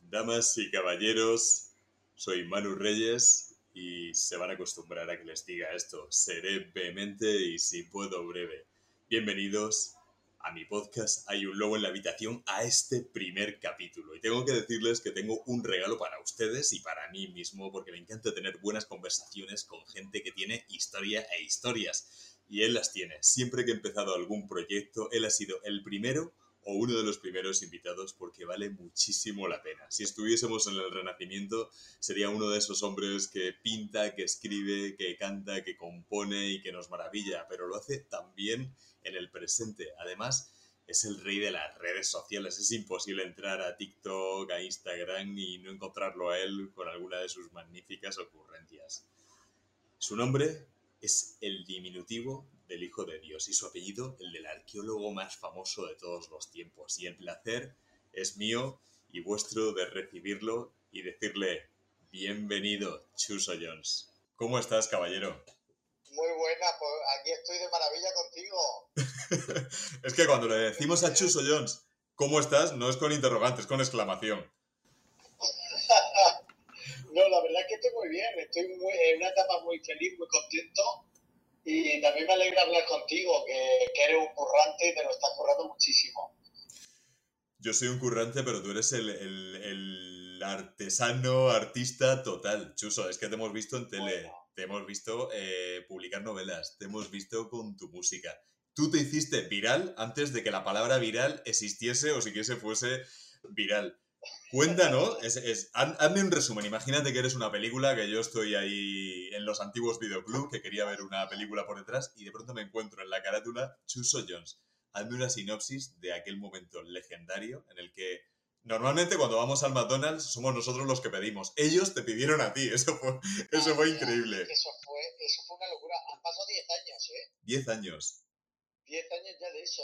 Damas y caballeros, soy Manu Reyes y se van a acostumbrar a que les diga esto. Seré vehemente y si puedo breve. Bienvenidos a mi podcast Hay un lobo en la habitación a este primer capítulo. Y tengo que decirles que tengo un regalo para ustedes y para mí mismo porque me encanta tener buenas conversaciones con gente que tiene historia e historias. Y él las tiene. Siempre que he empezado algún proyecto, él ha sido el primero o uno de los primeros invitados porque vale muchísimo la pena. Si estuviésemos en el Renacimiento, sería uno de esos hombres que pinta, que escribe, que canta, que compone y que nos maravilla, pero lo hace también en el presente. Además, es el rey de las redes sociales. Es imposible entrar a TikTok, a Instagram y no encontrarlo a él con alguna de sus magníficas ocurrencias. Su nombre es el diminutivo del Hijo de Dios y su apellido el del arqueólogo más famoso de todos los tiempos. Y el placer es mío y vuestro de recibirlo y decirle bienvenido, Chuso Jones. ¿Cómo estás, caballero? Muy buena, pues aquí estoy de maravilla contigo. es que cuando le decimos a Chuso Jones, ¿cómo estás? No es con interrogantes, es con exclamación. No, la verdad es que estoy muy bien, estoy en una etapa muy feliz, muy contento y también me alegra hablar contigo, que, eres un currante y te lo estás currando muchísimo. Yo soy un currante, pero tú eres el, el, artesano, artista total. Chuso, es que te hemos visto en tele, te hemos visto eh, publicar novelas, te hemos visto con tu música. Tú te hiciste viral antes de que la palabra viral existiese o siquiera fuese viral. Cuéntanos, es, es, hazme un resumen. Imagínate que eres una película, que yo estoy ahí en los antiguos videoclubs, que quería ver una película por detrás, y de pronto me encuentro en la carátula Chuso Jones. Hazme una sinopsis de aquel momento legendario en el que normalmente cuando vamos al McDonald's somos nosotros los que pedimos. Ellos te pidieron a ti, eso fue, eso fue increíble. Eso fue, eso fue una locura. Han pasado 10 años, ¿eh? 10 años. 10 años ya de eso.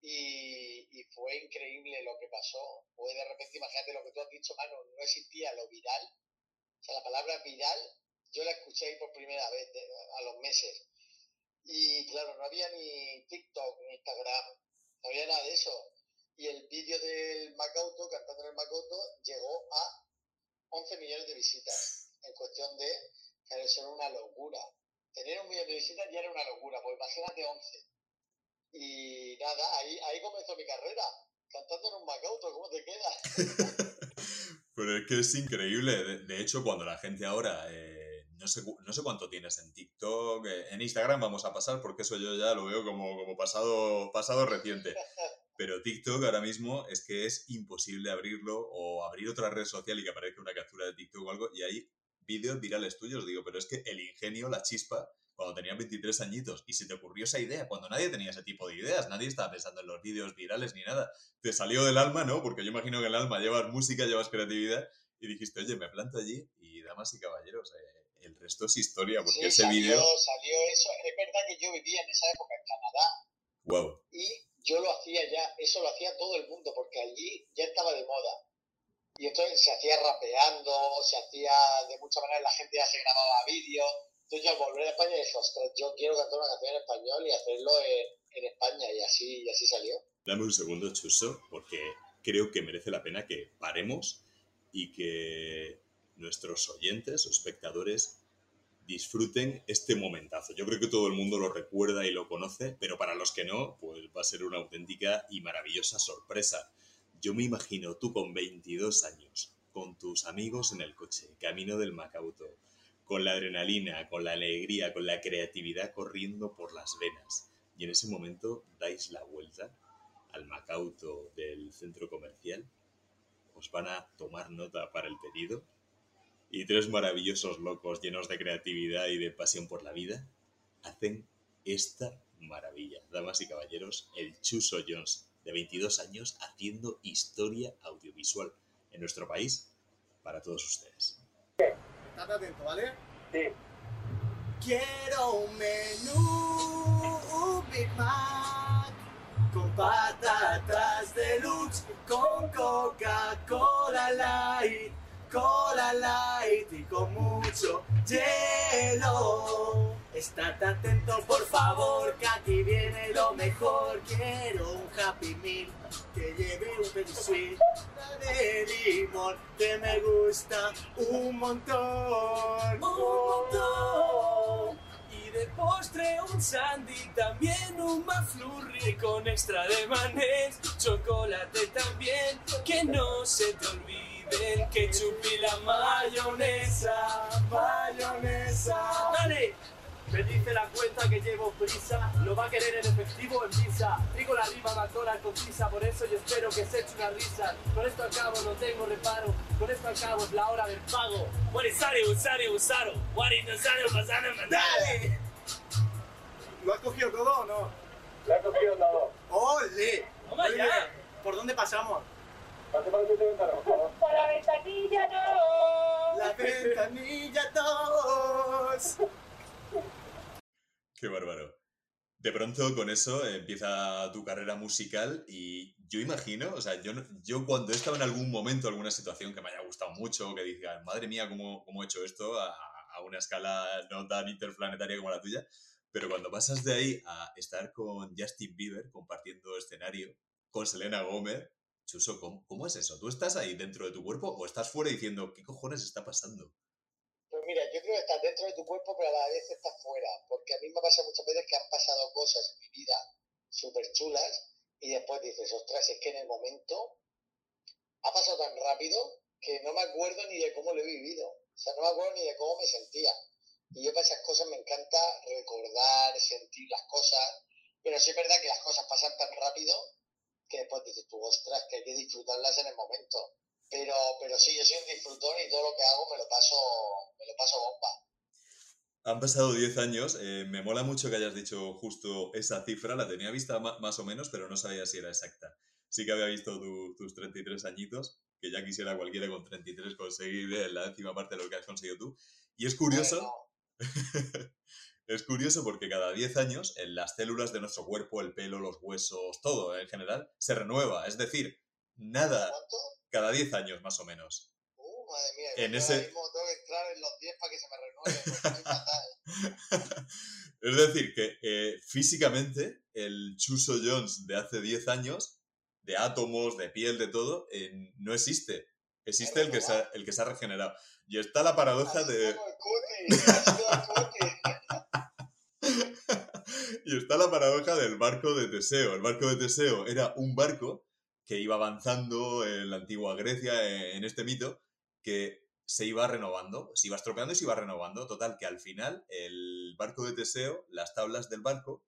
Y, fue increíble lo que pasó. Fue de repente, imagínate lo que tú has dicho, mano, no existía lo viral. O sea, la palabra viral, yo la escuché por primera vez a los meses. Y claro, no había ni TikTok ni Instagram, no había nada de eso. Y el vídeo del Macauto, cantando en el Macauto, llegó a 11 millones de visitas. En cuestión de, que eso era una locura. Tener un millón de visitas ya era una locura, pues imagínate 11 y nada, ahí, ahí comenzó mi carrera, cantando en un Macauto, ¿cómo te queda? Pero es que es increíble. De, hecho, cuando la gente ahora, eh, no, sé, no sé cuánto tienes en TikTok, eh, en Instagram vamos a pasar, porque eso yo ya lo veo como, como pasado, pasado reciente. Pero TikTok ahora mismo es que es imposible abrirlo o abrir otra red social y que aparezca una captura de TikTok o algo y hay vídeos virales tuyos, digo, pero es que el ingenio, la chispa, cuando tenías 23 añitos y se te ocurrió esa idea, cuando nadie tenía ese tipo de ideas, nadie estaba pensando en los vídeos virales ni nada, te salió del alma, ¿no? Porque yo imagino que en el alma llevas música, llevas creatividad y dijiste, oye, me planto allí y damas y caballeros, eh, el resto es historia, porque ese vídeo... Salió eso, es verdad que yo vivía en esa época en Canadá. Wow. Y yo lo hacía ya, eso lo hacía todo el mundo, porque allí ya estaba de moda. Y entonces se hacía rapeando, se hacía de mucha manera, la gente ya se grababa vídeos entonces al volver a España dije, ostras, yo quiero cantar una canción en español y hacerlo en, España y así, y así salió. Dame un segundo, Chuso, porque creo que merece la pena que paremos y que nuestros oyentes o espectadores disfruten este momentazo. Yo creo que todo el mundo lo recuerda y lo conoce, pero para los que no, pues va a ser una auténtica y maravillosa sorpresa. Yo me imagino tú con 22 años, con tus amigos en el coche, camino del Macauto, con la adrenalina, con la alegría, con la creatividad corriendo por las venas. Y en ese momento dais la vuelta al Macauto del centro comercial, os van a tomar nota para el pedido y tres maravillosos locos llenos de creatividad y de pasión por la vida hacen esta maravilla. Damas y caballeros, el Chuso Jones, de 22 años, haciendo historia audiovisual en nuestro país para todos ustedes. Estad atento, ¿vale? Sí. Quiero un menú, un Big Mac, con patatas deluxe, con Coca-Cola Light, Cola Light y con mucho hielo. Estate atento, por favor, que aquí viene lo mejor. Quiero un Happy Meal que lleve un petit sweet de limón que me gusta un montón. Un montón. Y de postre un sandy, también un McFlurry con extra de manés, chocolate también, que no se te olvide el ketchup y la mayonesa, mayonesa. Me dice la cuenta que llevo prisa, lo va a querer en efectivo en visa. Digo la rima McDonald's con prisa, por eso yo espero que se eche una risa. Con esto al cabo no tengo reparo, con esto al cabo es la hora del pago. Guarisari, usari, usaro, guarinasari, pasano, ¡Dale! ¿Lo has cogido todo o no? La he cogido todo. ¡Ole! Bien. ¿Por dónde pasamos? Pase para el sitio ventana, por favor. La ventanilla no. La ventanilla 2. Qué bárbaro. De pronto con eso empieza tu carrera musical y yo imagino, o sea, yo, yo cuando he estado en algún momento, alguna situación que me haya gustado mucho, que diga, madre mía, ¿cómo, cómo he hecho esto a, a una escala no tan interplanetaria como la tuya? Pero cuando pasas de ahí a estar con Justin Bieber compartiendo escenario, con Selena Gómez, Chuso, ¿cómo, cómo es eso? ¿Tú estás ahí dentro de tu cuerpo o estás fuera diciendo, ¿qué cojones está pasando? Yo creo que estás dentro de tu cuerpo, pero a la vez estás fuera. Porque a mí me pasa muchas veces que han pasado cosas en mi vida súper chulas y después dices, ostras, es que en el momento ha pasado tan rápido que no me acuerdo ni de cómo lo he vivido. O sea, no me acuerdo ni de cómo me sentía. Y yo para esas cosas me encanta recordar, sentir las cosas. Pero sí es verdad que las cosas pasan tan rápido que después dices tú, ostras, que hay que disfrutarlas en el momento. Pero, pero sí, yo soy un disfrutón y todo lo que hago me lo paso, me lo paso bomba. Han pasado 10 años, eh, me mola mucho que hayas dicho justo esa cifra, la tenía vista más o menos, pero no sabía si era exacta. Sí que había visto tu- tus 33 añitos, que ya quisiera cualquiera con 33 conseguir la décima parte de lo que has conseguido tú. Y es curioso, Bueno, es curioso porque cada 10 años en las células de nuestro cuerpo, el pelo, los huesos, todo en general, se renueva. Es decir, nada ¿Cuánto? Cada 10 años más o menos. Uh, madre mía, En yo ese- ahora mismo tengo que entrar en los 10 para que se me renueve. Es decir, que eh, físicamente el Chuso Jones de hace 10 años, de átomos, de piel, de todo, eh, no existe. Existe el que, se ha, el que se ha regenerado. Y está la paradoja de... y está la paradoja del barco de Teseo. El barco de Teseo era un barco que iba avanzando en la antigua Grecia, eh, en este mito, que se iba renovando, se iba estropeando y se iba renovando. Total, que al final el barco de Teseo, las tablas del barco,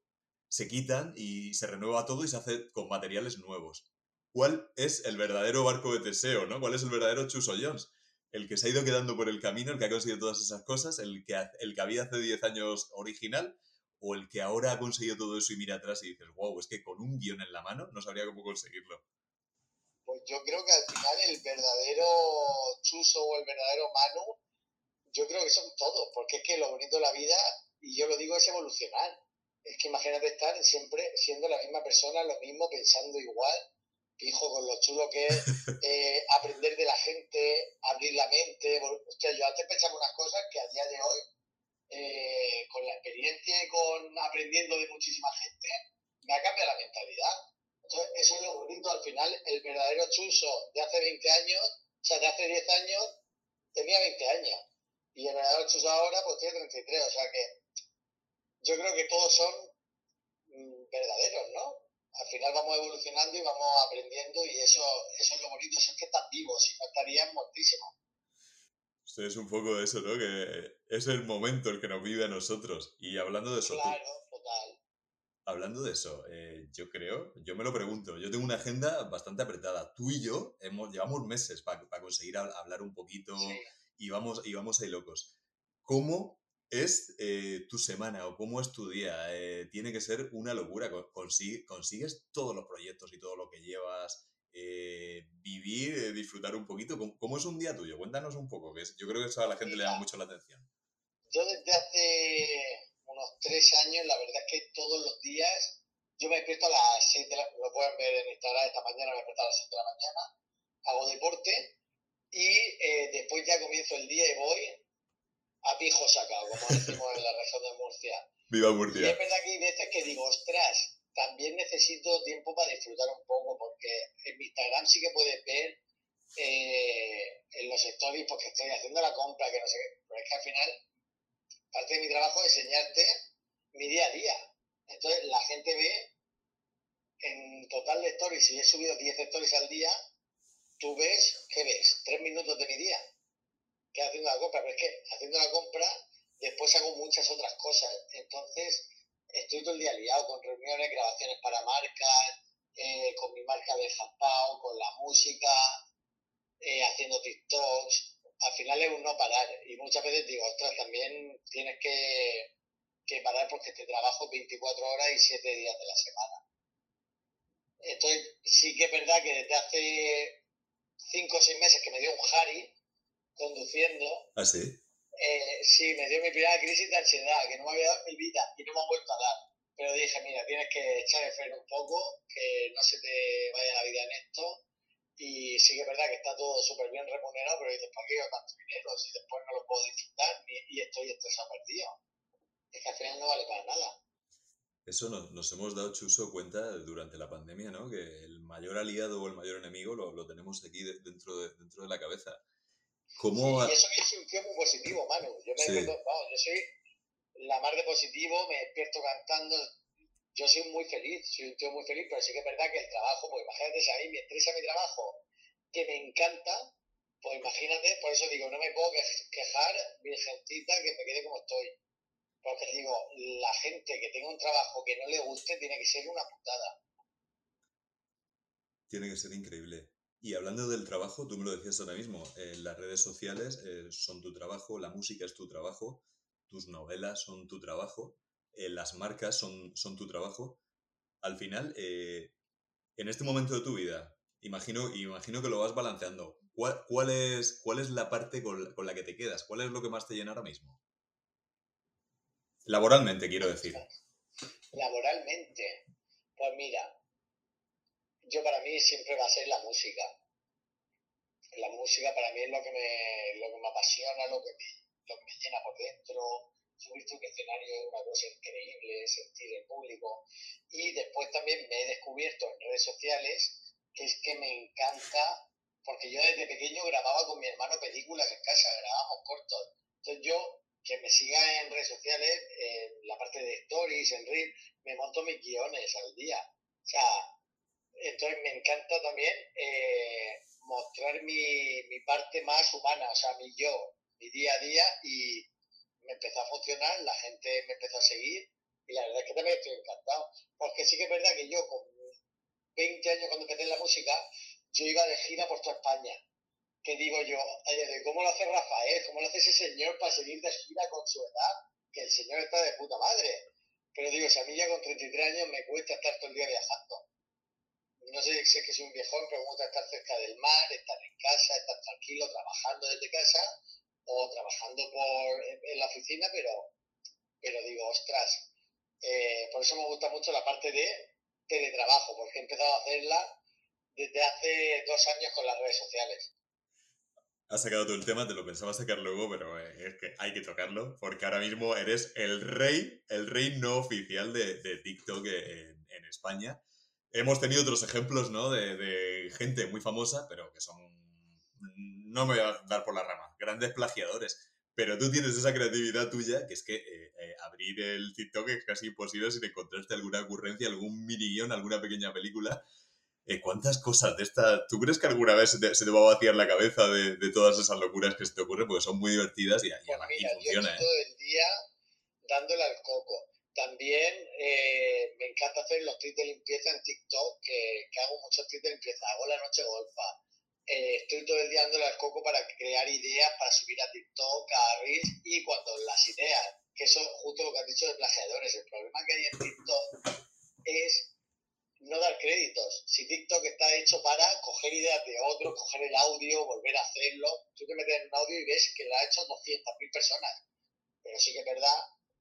se quitan y se renueva todo y se hace con materiales nuevos. ¿Cuál es el verdadero barco de Teseo, no? ¿Cuál es el verdadero Chuso Jones? El que se ha ido quedando por el camino, el que ha conseguido todas esas cosas, el que, el que había hace 10 años original, o el que ahora ha conseguido todo eso y mira atrás y dices, wow, es que con un guion en la mano no sabría cómo conseguirlo. Pues yo creo que al final el verdadero Chuso o el verdadero Manu, yo creo que son todos, porque es que lo bonito de la vida, y yo lo digo, es evolucionar. Es que imagínate estar siempre siendo la misma persona, lo mismo, pensando igual, hijo, con lo chulo que es eh, aprender de la gente, abrir la mente. Hostia, yo antes pensaba unas cosas que a día de hoy, eh, con la experiencia y con aprendiendo de muchísima gente, me ha cambiado la mentalidad. Entonces, eso es lo bonito. Al final, el verdadero chuso de hace 20 años, o sea, de hace 10 años, tenía 20 años. Y el verdadero chuso ahora, pues tiene 33. O sea que yo creo que todos son mm, verdaderos, ¿no? Al final vamos evolucionando y vamos aprendiendo y eso, eso es lo bonito, eso es que estás vivo, si no estarías muertísimo. Es un poco eso, ¿no? Que es el momento el que nos vive a nosotros. Y hablando de eso, tú- Claro, total. Hablando de eso, eh, yo creo, yo me lo pregunto, yo tengo una agenda bastante apretada. Tú y yo hemos, llevamos meses para conseguir hab- hablar un poquito Sí. y vamos, y vamos ahí locos. ¿Cómo es eh, tu semana o cómo es tu día? Eh, tiene que ser una locura. Con- consi- consigues todos los proyectos y todo lo que llevas, eh, vivir, eh, disfrutar un poquito. ¿Cómo, cómo es un día tuyo? Cuéntanos un poco, que es- yo creo que eso a la gente le llama mucho la atención. Yo desde hace unos tres años, la verdad es que todos los días, yo me despierto a las 6 de la lo pueden ver en Instagram, esta mañana me despierto a las 6 de la mañana, hago deporte y eh, después ya comienzo el día y voy a pijo sacado, como decimos en la región de Murcia. Viva Y es Murcia. verdad que hay veces que digo, ostras, también necesito tiempo para disfrutar un poco, porque en mi Instagram sí que puedes ver eh, en los stories, porque estoy haciendo la compra, que no sé qué, pero es que al final, parte de mi trabajo es enseñarte mi día a día. Entonces la gente ve en total de stories, si he subido 10 stories al día, tú ves, ¿qué ves? Tres minutos de mi día, que haciendo la compra, pero es que haciendo la compra después hago muchas otras cosas. Entonces, estoy todo el día liado con reuniones, grabaciones para marcas, eh, con mi marca de Jaspao, con la música, eh, haciendo TikToks. Al final es un no parar. Y muchas veces digo, ostras, también tienes que, que parar porque te trabajo 24 horas y 7 días de la semana. Entonces, sí que es verdad que desde hace 5 o 6 meses que me dio un Harry conduciendo, ¿Ah, sí? eh, sí, me dio mi primera crisis de ansiedad, que no me había dado en mi vida y no me ha vuelto a dar. Pero dije, mira, tienes que echar el freno un poco, que no se te vaya la vida en esto. Y sí que es verdad que está todo súper bien remunerado, pero dices, ¿para qué yo tanto dinero si después no lo puedo disfrutar ni- y estoy estresado perdido? Es que al final no vale para nada. Eso nos, nos hemos dado, Chuso, cuenta durante la pandemia, ¿no? Que el mayor aliado o el mayor enemigo lo, lo tenemos aquí de- dentro, de, dentro de la cabeza. ¿Cómo...? Sí, y eso yo soy un tío muy positivo, Manu. Yo me Sí. despierto- vamos, yo soy la mar de positivo, me despierto cantando. Yo soy muy feliz, soy un tío muy feliz, pero sí que es verdad que el trabajo, pues imagínate si a mí me mi trabajo, que me encanta, pues imagínate, por eso digo, no me puedo que- quejar, virgencita, que me quede como estoy. Porque digo, la gente que tenga un trabajo que no le guste tiene que ser una putada. Tiene que ser increíble. Y hablando del trabajo, tú me lo decías ahora mismo, eh, las redes sociales eh, son tu trabajo, la música es tu trabajo, tus novelas son tu trabajo, eh, las marcas son, son tu trabajo. Al final, eh, en este momento de tu vida, imagino, imagino que lo vas balanceando. ¿Cuál, cuál es, cuál es la parte con con la que te quedas? ¿Cuál es lo que más te llena ahora mismo? Laboralmente, quiero decir. Laboralmente, pues mira, yo para mí siempre va a ser la música. La música para mí es lo que me, lo que me apasiona, lo que me, lo que me llena por dentro. Subirte un escenario es una cosa increíble, sentir el público. Y después también me he descubierto en redes sociales que es que me encanta, porque yo desde pequeño grababa con mi hermano películas en casa, grabábamos cortos. Entonces yo, que me siga en redes sociales, en la parte de stories, en reel, me monto mis guiones al día. O sea, entonces me encanta también eh, mostrar mi, mi parte más humana, o sea, mi yo, mi día a día y empezó a funcionar, la gente me empezó a seguir y la verdad es que también estoy encantado. Porque sí que es verdad que yo con 20 años cuando empecé en la música, yo iba de gira por toda España. Que digo yo, ¿cómo lo hace Rafael? ¿Cómo lo hace ese señor para seguir de gira con su edad? Que el señor está de puta madre. Pero digo, si a mí ya con 33 años me cuesta estar todo el día viajando. No sé si es que soy un viejón, pero me gusta estar cerca del mar, estar en casa, estar tranquilo, trabajando desde casa o trabajando por, en, la oficina, pero, pero digo, ostras, eh, por eso me gusta mucho la parte de teletrabajo, porque he empezado a hacerla desde hace dos años con las redes sociales. Has sacado tú el tema, te lo pensaba sacar luego, pero eh, es que hay que tocarlo, porque ahora mismo eres el rey, el rey no oficial de, de TikTok en, en España. Hemos tenido otros ejemplos, ¿no? De, de gente muy famosa, pero que son... No me voy a dar por la rama, grandes plagiadores. Pero tú tienes esa creatividad tuya, que es que eh, eh, abrir el TikTok es casi imposible sin encontrarte alguna ocurrencia, algún mini guion, alguna pequeña película. Eh, ¿Cuántas cosas de estas? ¿Tú crees que alguna vez se te, se te va a vaciar la cabeza de, de, todas esas locuras que se te ocurren? Porque son muy divertidas y, y, pues mira, y funciona, yo estoy todo el día dándole al coco. También eh, me encanta hacer los tweets de limpieza en TikTok, que, que hago muchos tweets de limpieza. Hago la noche golfa. Eh, estoy todo el día dándole al coco para crear ideas, para subir a TikTok, a Reels, y cuando las ideas, que es justo lo que has dicho de plagiadores, el problema que hay en TikTok es no dar créditos. Si TikTok está hecho para coger ideas de otros, coger el audio, volver a hacerlo, tú te metes en un audio y ves que lo ha hecho 200.000 personas. Pero sí que es verdad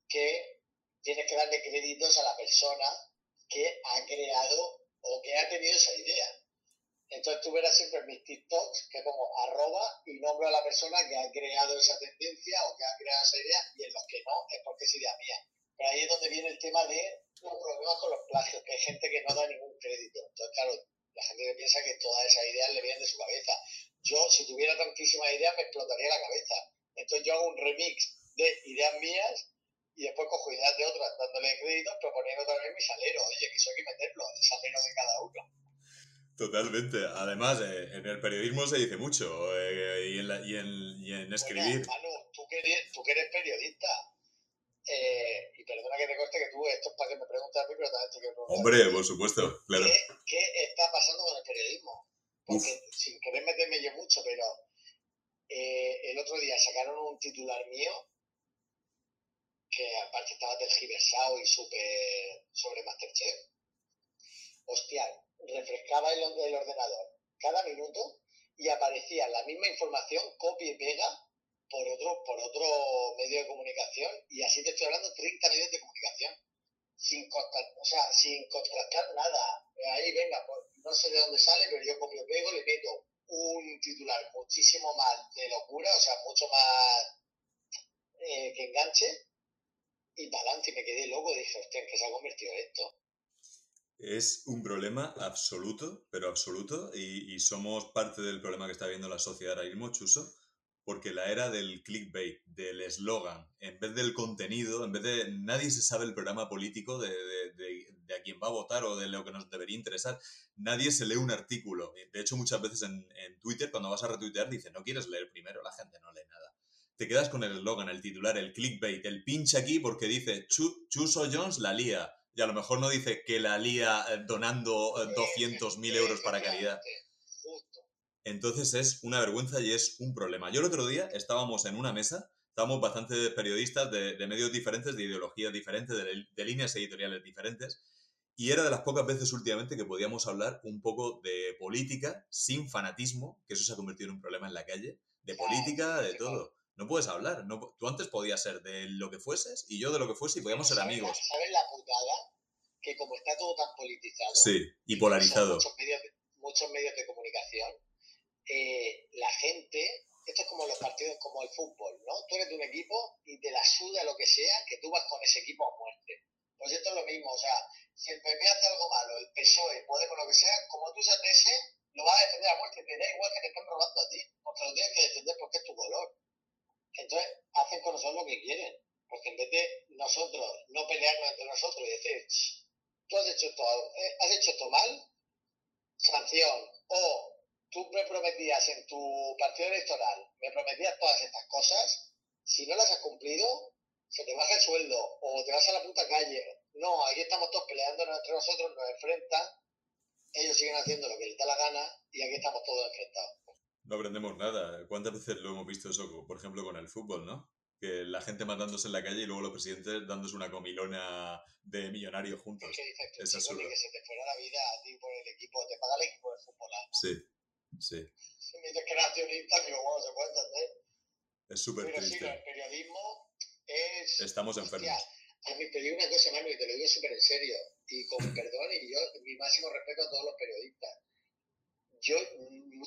que tienes que darle créditos a la persona que ha creado o que ha tenido esa idea. Entonces tú siempre mis TikToks que pongo arroba y nombro a la persona que ha creado esa tendencia o que ha creado esa idea y en los que no es porque es idea mía. Pero ahí es donde viene el tema de los problemas con los plagios, que hay gente que no da ningún crédito. Entonces, claro, la gente que piensa que todas esas ideas le vienen de su cabeza. Yo, si tuviera tantísimas ideas, me explotaría la cabeza. Entonces yo hago un remix de ideas mías y después cojo ideas de otras, dándole créditos, pero poniendo también mi salero. Oye, que eso hay que meterlo, el salero de cada uno. Totalmente. Además, eh, en el periodismo se dice mucho eh, y, en la- y en- y en escribir. Bueno, Manu, tú que eres, tú que eres periodista, eh, y perdona que te corte que tú, esto es para que me preguntes a mí, pero también te quiero preguntar. Hombre, por supuesto, claro. ¿Qué, qué está pasando con el periodismo? Porque sin querer meterme yo mucho, pero eh, el otro día sacaron un titular mío que aparte estaba tergiversado y súper sobre Masterchef. Hostia, refrescaba el, ordenador cada minuto y aparecía la misma información, copia y pega, por otro, por otro medio de comunicación, y así te estoy hablando 30 medios de comunicación, sin contrastar, o sea, sin contrastar nada. Ahí, venga, pues, no sé de dónde sale, pero yo copio pego, le meto un titular muchísimo más de locura, o sea, mucho más eh, que enganche, y y me quedé loco, dije, hostia, ¿en qué se ha convertido esto? Es un problema absoluto, pero absoluto, y, y somos parte del problema que está viendo la sociedad ahora mismo, Chuso, porque la era del clickbait, del eslogan, en vez del contenido, en vez de nadie se sabe el programa político de, de- de- a quién va a votar o de lo que nos debería interesar, nadie se lee un artículo. De hecho, muchas veces en, en Twitter, cuando vas a retuitear, dice, no quieres leer primero, la gente no lee nada. Te quedas con el eslogan, el titular, el clickbait, el pinche aquí porque dice Chu- Chuso Jones la lía. Y a lo mejor no dice que la lía eh, donando eh, 200.000 euros para caridad. Entonces es una vergüenza y es un problema. Yo el otro día estábamos en una mesa, estábamos bastante periodistas de, de medios diferentes, de ideologías diferentes, de, de líneas editoriales diferentes, y era de las pocas veces últimamente que podíamos hablar un poco de política sin fanatismo, que eso se ha convertido en un problema en la calle, de política, de todo. No puedes hablar. No, tú antes podías ser de lo que fueses y yo de lo que fuese y podíamos ser ¿Sabes amigos. ¿Sabes la putada? Que como está todo tan politizado, Sí, y polarizado. Muchos medios, muchos medios de comunicación, eh, la gente, esto es como los partidos, como el fútbol, ¿no? Tú eres de un equipo y te la suda lo que sea, que tú vas con ese equipo a muerte. Pues esto es lo mismo, o sea, si el PP hace algo malo, el PSOE, Podemos, lo que sea, como tú seas de ese, lo vas a defender a muerte, te da igual que te estén robando a ti, porque lo tienes que defender porque es tu color. Entonces, hacen con nosotros lo que quieren, porque en vez de nosotros no pelearnos entre nosotros y decir, "Ch, tú has hecho esto, eh, has hecho esto mal, sanción, o tú me prometías en tu partido electoral, me prometías todas estas cosas, si no las has cumplido, se te baja el sueldo, o te vas a la puta calle. No, aquí estamos todos peleándonos entre nosotros, nos enfrentan, ellos siguen haciendo lo que les da la gana, y aquí estamos todos enfrentados. No aprendemos nada. ¿Cuántas veces lo hemos visto eso, por ejemplo, con el fútbol, no? Que la gente matándose en la calle y luego los presidentes dándose una comilona de millonarios juntos. Es que dices, Es absurdo. que se te fuera la vida a ti por el equipo, te paga el equipo de fútbol. ¿ah? Sí, sí. Si me dices que eres accionista, digo, bueno, se puede entender. Es súper Pero sí, triste. el periodismo es... Estamos enfermos. Hostia, a mí te digo una cosa, Manu, y te lo digo súper en serio, y con perdón, y yo, mi máximo respeto a todos los periodistas. Yo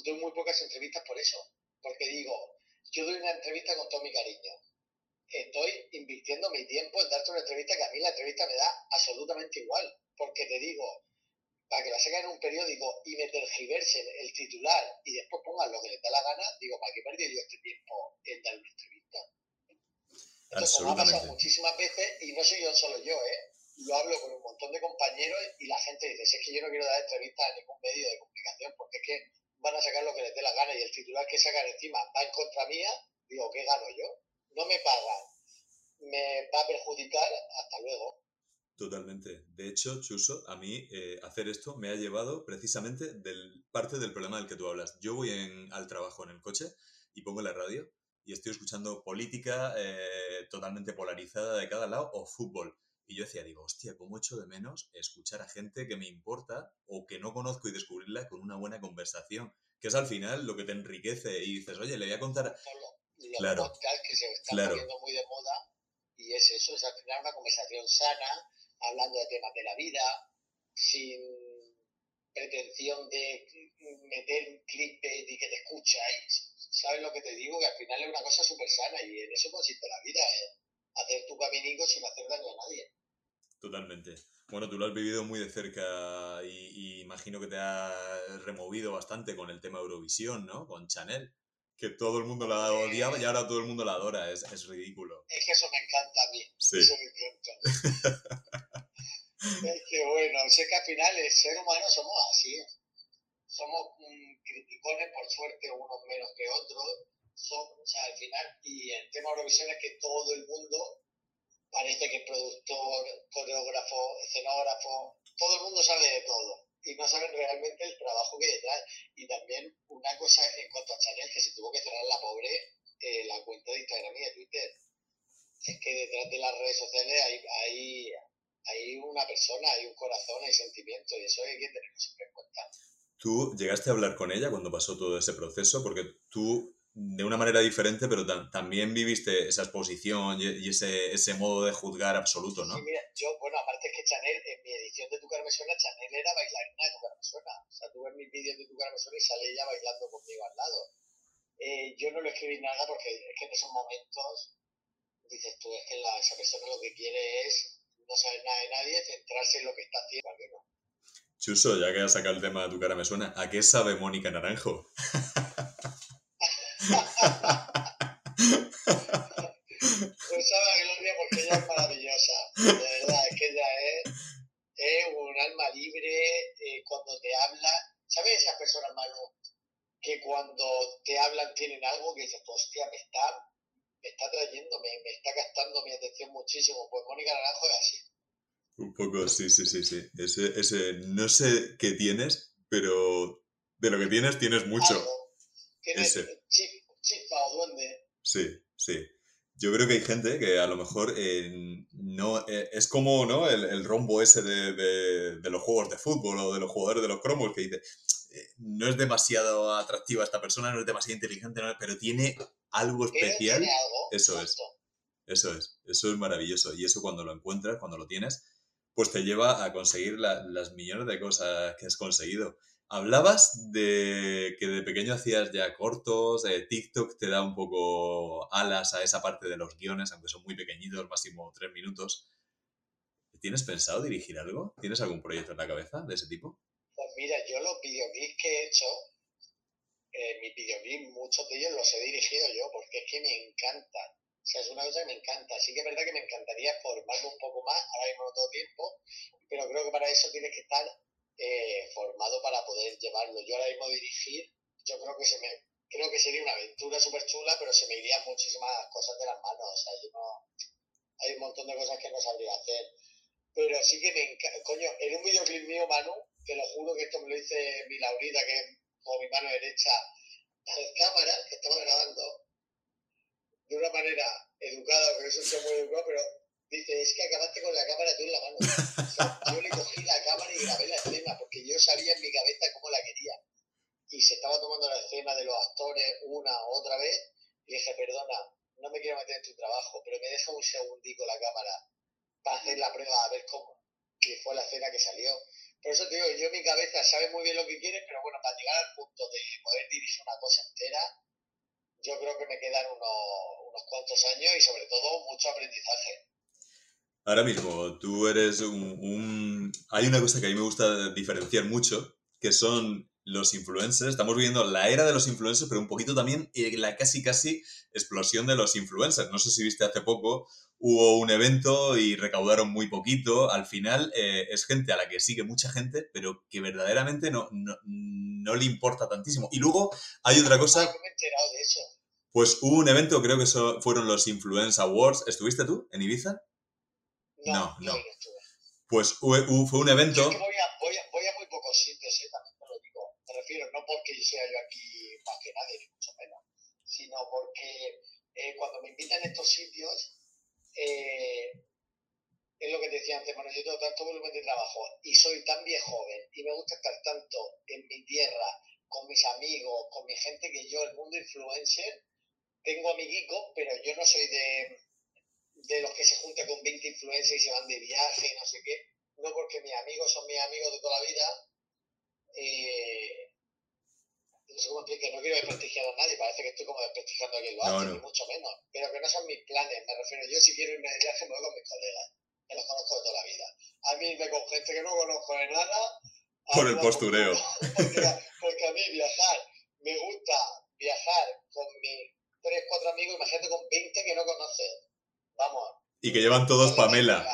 doy muy pocas entrevistas por eso, porque digo, yo doy una entrevista con todo mi cariño. Estoy invirtiendo mi tiempo en darte una entrevista que a mí la entrevista me da absolutamente igual, porque te digo, para que la saquen en un periódico y me tergiversen el titular y después pongan lo que les da la gana, digo, ¿para qué perdido yo este tiempo en dar una entrevista? Entonces, como ha pasado muchísimas veces, y no soy yo solo yo, ¿eh? Lo hablo con un montón de compañeros y la gente dice, si es que yo no quiero dar entrevistas a ningún medio de comunicación porque es que van a sacar lo que les dé la gana y el titular que sacan encima va en contra mía, digo, ¿qué gano yo? No me pagan, me va a perjudicar, hasta luego. Totalmente. De hecho, Chuso, a mí eh, hacer esto me ha llevado precisamente del, parte del problema del que tú hablas. Yo voy al trabajo en el coche y pongo la radio y estoy escuchando política eh, totalmente polarizada de cada lado o fútbol. Y yo decía, digo, hostia, ¿cómo echo de menos escuchar a gente que me importa o que no conozco y descubrirla con una buena conversación? Que es al final lo que te enriquece y dices, oye, le voy a contar... los Claro, podcasts que se están claro. poniendo muy de moda y es eso, es al final una conversación sana, hablando de temas de la vida, sin pretensión de meter un clip y que te escucháis. ¿Sabes lo que te digo? Que al final es una cosa súper sana y en eso consiste la vida, ¿eh? hacer tu caminico sin hacer daño a nadie. Totalmente. Bueno, tú lo has vivido muy de cerca y, y imagino que te has removido bastante con el tema Eurovisión, ¿no? Con Chanel, que todo el mundo la odiaba y ahora todo el mundo la adora, es, es ridículo. Es que eso me encanta a mí. Sí. Eso me encanta. es que bueno, sé que al final el ser humano somos así. Somos criticones, por suerte, unos menos que otros. Son, o sea, al final, y el tema Eurovisión es que todo el mundo parece que es productor, coreógrafo, escenógrafo, todo el mundo sabe de todo y no saben realmente el trabajo que hay detrás. Y también una cosa en cuanto a Chanel, que se tuvo que cerrar la pobre eh, la cuenta de Instagram y de Twitter. Es que detrás de las redes sociales hay, hay, hay una persona, hay un corazón, hay sentimiento y eso hay que tenerlo siempre en cuenta. ¿Tú llegaste a hablar con ella cuando pasó todo ese proceso? Porque tú de una manera diferente, pero tam- también viviste esa exposición y, y ese, ese modo de juzgar absoluto, ¿no? Sí, mira, yo, bueno, aparte es que Chanel, en mi edición de Tu cara me suena, Chanel era bailarina de Tu cara me suena. O sea, tú ves mis vídeos de Tu cara me suena y sale ella bailando conmigo al lado. Eh, yo no le escribí nada porque es que en esos momentos dices tú, es que la, esa persona lo que quiere es no saber nada de nadie, centrarse en lo que está haciendo. ¿a que no? Chuso, ya que has sacado el tema de tu cara me suena, ¿a qué sabe Mónica Naranjo? Pues sabe Gloria porque ella es maravillosa. De verdad, es que ella es, es un alma libre eh, cuando te habla. ¿Sabes esas personas, Manu? Que cuando te hablan tienen algo que dices, hostia, me está, me está trayendo, me, me está gastando mi atención muchísimo. Pues Mónica Naranjo es así. Un poco, sí, sí, sí, sí. Ese, ese, no sé qué tienes, pero de lo que tienes, tienes mucho. Algo. Tiene Ese. chispa o duende. Sí, sí. Yo creo que hay gente que a lo mejor eh, no eh, es como ¿no? el, el rombo ese de, de- de los juegos de fútbol o de los jugadores de los cromos que dice eh, no es demasiado atractiva esta persona, no es demasiado inteligente, no- pero tiene algo especial. tiene algo. Eso es. Eso es, eso es maravilloso. Y eso cuando lo encuentras, cuando lo tienes, pues te lleva a conseguir la- las millones de cosas que has conseguido. Hablabas de que de pequeño hacías ya cortos, eh, TikTok te da un poco alas a esa parte de los guiones, aunque son muy pequeñitos, máximo tres minutos. ¿Tienes pensado dirigir algo? ¿Tienes algún proyecto en la cabeza de ese tipo? Pues mira, yo los videoclips que he hecho, eh, mis muchos de ellos los he dirigido yo, porque es que me encantan. O sea, es una cosa que me encanta. Sí que es verdad que me encantaría formarme un poco más, ahora mismo no tengo tiempo, pero creo que para eso tienes que estar eh, formado para poder llevarlo. Yo ahora mismo dirigir, yo creo que se me creo que sería una aventura súper chula, pero se me irían muchísimas cosas de las manos. O sea, yo no, hay un montón de cosas que no sabría hacer. Pero sí que me encanta. Coño, en un videoclip mío, Manu, te lo juro que esto me lo dice mi Laurita, que es como mi mano derecha, a la cámara que estaba grabando de una manera educada, porque eso es muy educado, pero dice, es que acabaste con la cámara tú en la mano. O sea, yo le cogí la cámara y grabé la escena, porque yo sabía en mi cabeza cómo la quería. Y se estaba tomando la escena de los actores una otra vez, y dije, perdona, no me quiero meter en tu trabajo, pero me deja un segundico la cámara para hacer la prueba a ver cómo. Y fue la escena que salió. Por eso te digo, yo en mi cabeza sabe muy bien lo que quiere, pero bueno, para llegar al punto de poder dirigir una cosa entera, yo creo que me quedan unos, unos cuantos años y sobre todo mucho aprendizaje. Ahora mismo, tú eres un, un- Hay una cosa que a mí me gusta diferenciar mucho, que son los influencers. Estamos viviendo la era de los influencers, pero un poquito también la casi casi explosión de los influencers. No sé si viste hace poco, hubo un evento y recaudaron muy poquito. Al final eh, es gente a la que sigue mucha gente, pero que verdaderamente no, no, no le importa tantísimo. Y luego hay otra Ah, cosa, no me he enterado de eso. pues hubo un evento, creo que eso fueron los Influence Awards. ¿Estuviste tú en Ibiza? No, No, yo no. Pues fue un Yo evento... que voy a, voy, a, voy a muy pocos sitios, eh, también te lo digo. Me refiero, no porque sea yo aquí más que nadie, ni mucho menos, sino porque eh, cuando me invitan a estos sitios, eh, es lo que te decía antes, bueno, yo tengo tanto volumen de trabajo y soy tan viejo joven y me gusta estar tanto en mi tierra, con mis amigos, con mi gente, que yo, el mundo influencer, tengo amiguicos, pero yo no soy de, de los que se juntan con 20 influencers y se van de viaje y no sé qué. No porque mis amigos son mis amigos de toda la vida, eh, no sé cómo explicar, no quiero desprestigiar a nadie, parece que estoy como desprestigiando a quien lo hace, no. ni mucho menos, pero que no son mis planes, me refiero, yo si quiero irme de viaje me voy con mis colegas, que los conozco de toda la vida. A mí me con gente que no conozco de nada. Por el postureo. Porque, porque a mí viajar, me gusta viajar con mis 3, 4 amigos, imagínate con 20 que no conoces. Vamos. Y que llevan todos Pamela.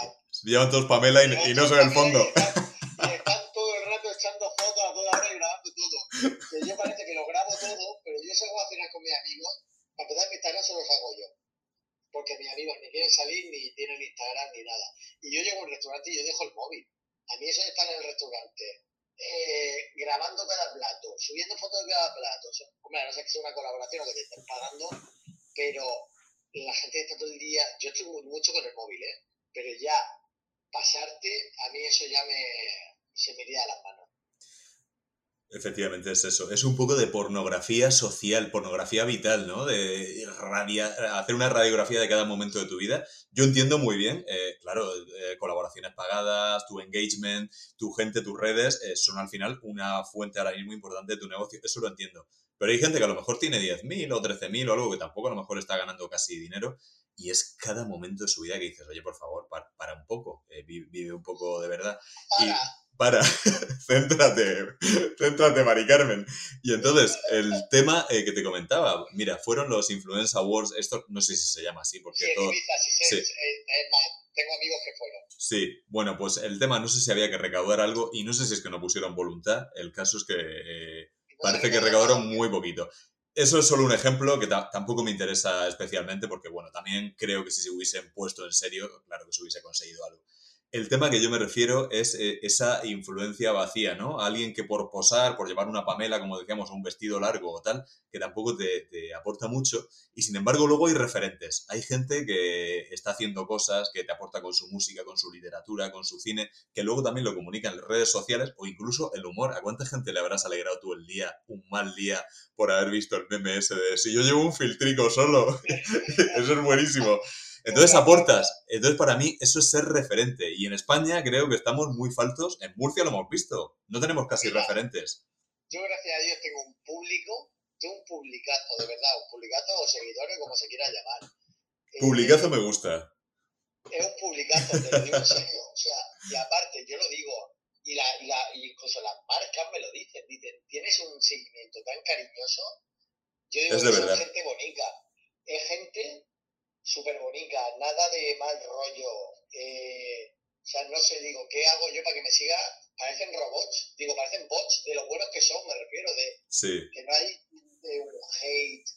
Llevan todos Pamela y, y no son el fondo. Y están, y están todo el rato echando fotos a toda hora y grabando todo. Que yo parece que lo grabo todo, pero yo salgo a cenar con mis amigos. Para empezar, mi Instagram se los hago yo. Porque mis amigos ni quieren salir, ni tienen Instagram, ni nada. Y yo llego a un restaurante y yo dejo el móvil. A mí eso de estar en el restaurante, eh, grabando cada plato, subiendo fotos de cada plato. O sea, hombre, no sé que sea una colaboración o que te estén pagando, pero la gente está todo el día. Yo estoy mucho con el móvil, ¿eh? Pero ya pasarte, a mí eso ya me se me iría a las manos. Efectivamente es eso. Es un poco de pornografía social, pornografía vital, ¿no? De radia- hacer una radiografía de cada momento de tu vida. Yo entiendo muy bien, eh, claro, eh, colaboraciones pagadas, tu engagement, tu gente, tus redes, eh, son al final una fuente ahora mismo importante de tu negocio. Eso lo entiendo. Pero hay gente que a lo mejor tiene 10.000 o 13.000 o algo que tampoco a lo mejor está ganando casi dinero. Y es cada momento de su vida que dices, oye, por favor, para, para un poco, eh, vi- vive un poco de verdad. Y Para, para, céntrate, céntrate, Mari Carmen. Y entonces, el tema eh, que te comentaba, mira, fueron los Influence Awards, esto no sé si se llama así, porque sí, todo... Ibiza, sí, sí. es, es más, tengo amigos que fueron. Sí, bueno, pues el tema, no sé si había que recaudar algo y no sé si es que no pusieron voluntad, el caso es que eh, parece que recaudaron muy poquito. Eso es solo un ejemplo que ta- tampoco me interesa especialmente porque, bueno, también creo que si se hubiesen puesto en serio, claro que se hubiese conseguido algo. El tema que yo me refiero es eh, esa influencia vacía, ¿no? Alguien que por posar, por llevar una pamela, como decíamos, un vestido largo o tal, que tampoco te, te aporta mucho. Y sin embargo, luego hay referentes. Hay gente que está haciendo cosas, que te aporta con su música, con su literatura, con su cine, que luego también lo comunica en las redes sociales o incluso el humor. ¿A cuánta gente le habrás alegrado tú el día, un mal día, por haber visto el meme ese de si yo llevo un filtrico solo? Eso es buenísimo. Entonces aportas. Entonces para mí eso es ser referente. Y en España creo que estamos muy faltos. En Murcia lo hemos visto. No tenemos casi Mira. referentes. Yo, gracias a Dios, tengo un público, tengo un publicazo, de verdad, un publicazo o seguidores, como se quiera llamar. Eh, Publicazo me gusta. es un publicazo, te lo digo en serio. O sea, y aparte, yo lo digo, y, la, y, la, y incluso las marcas me lo dicen, dicen, tienes un seguimiento tan cariñoso. Yo digo Es que de verdad. gente bonita. Es gente súper bonita, nada de mal rollo. Eh, o sea, no sé, digo, ¿qué hago yo para que me siga? Parecen robots, digo, parecen bots de lo buenos que son, me refiero, de Sí. que no hay de un hate.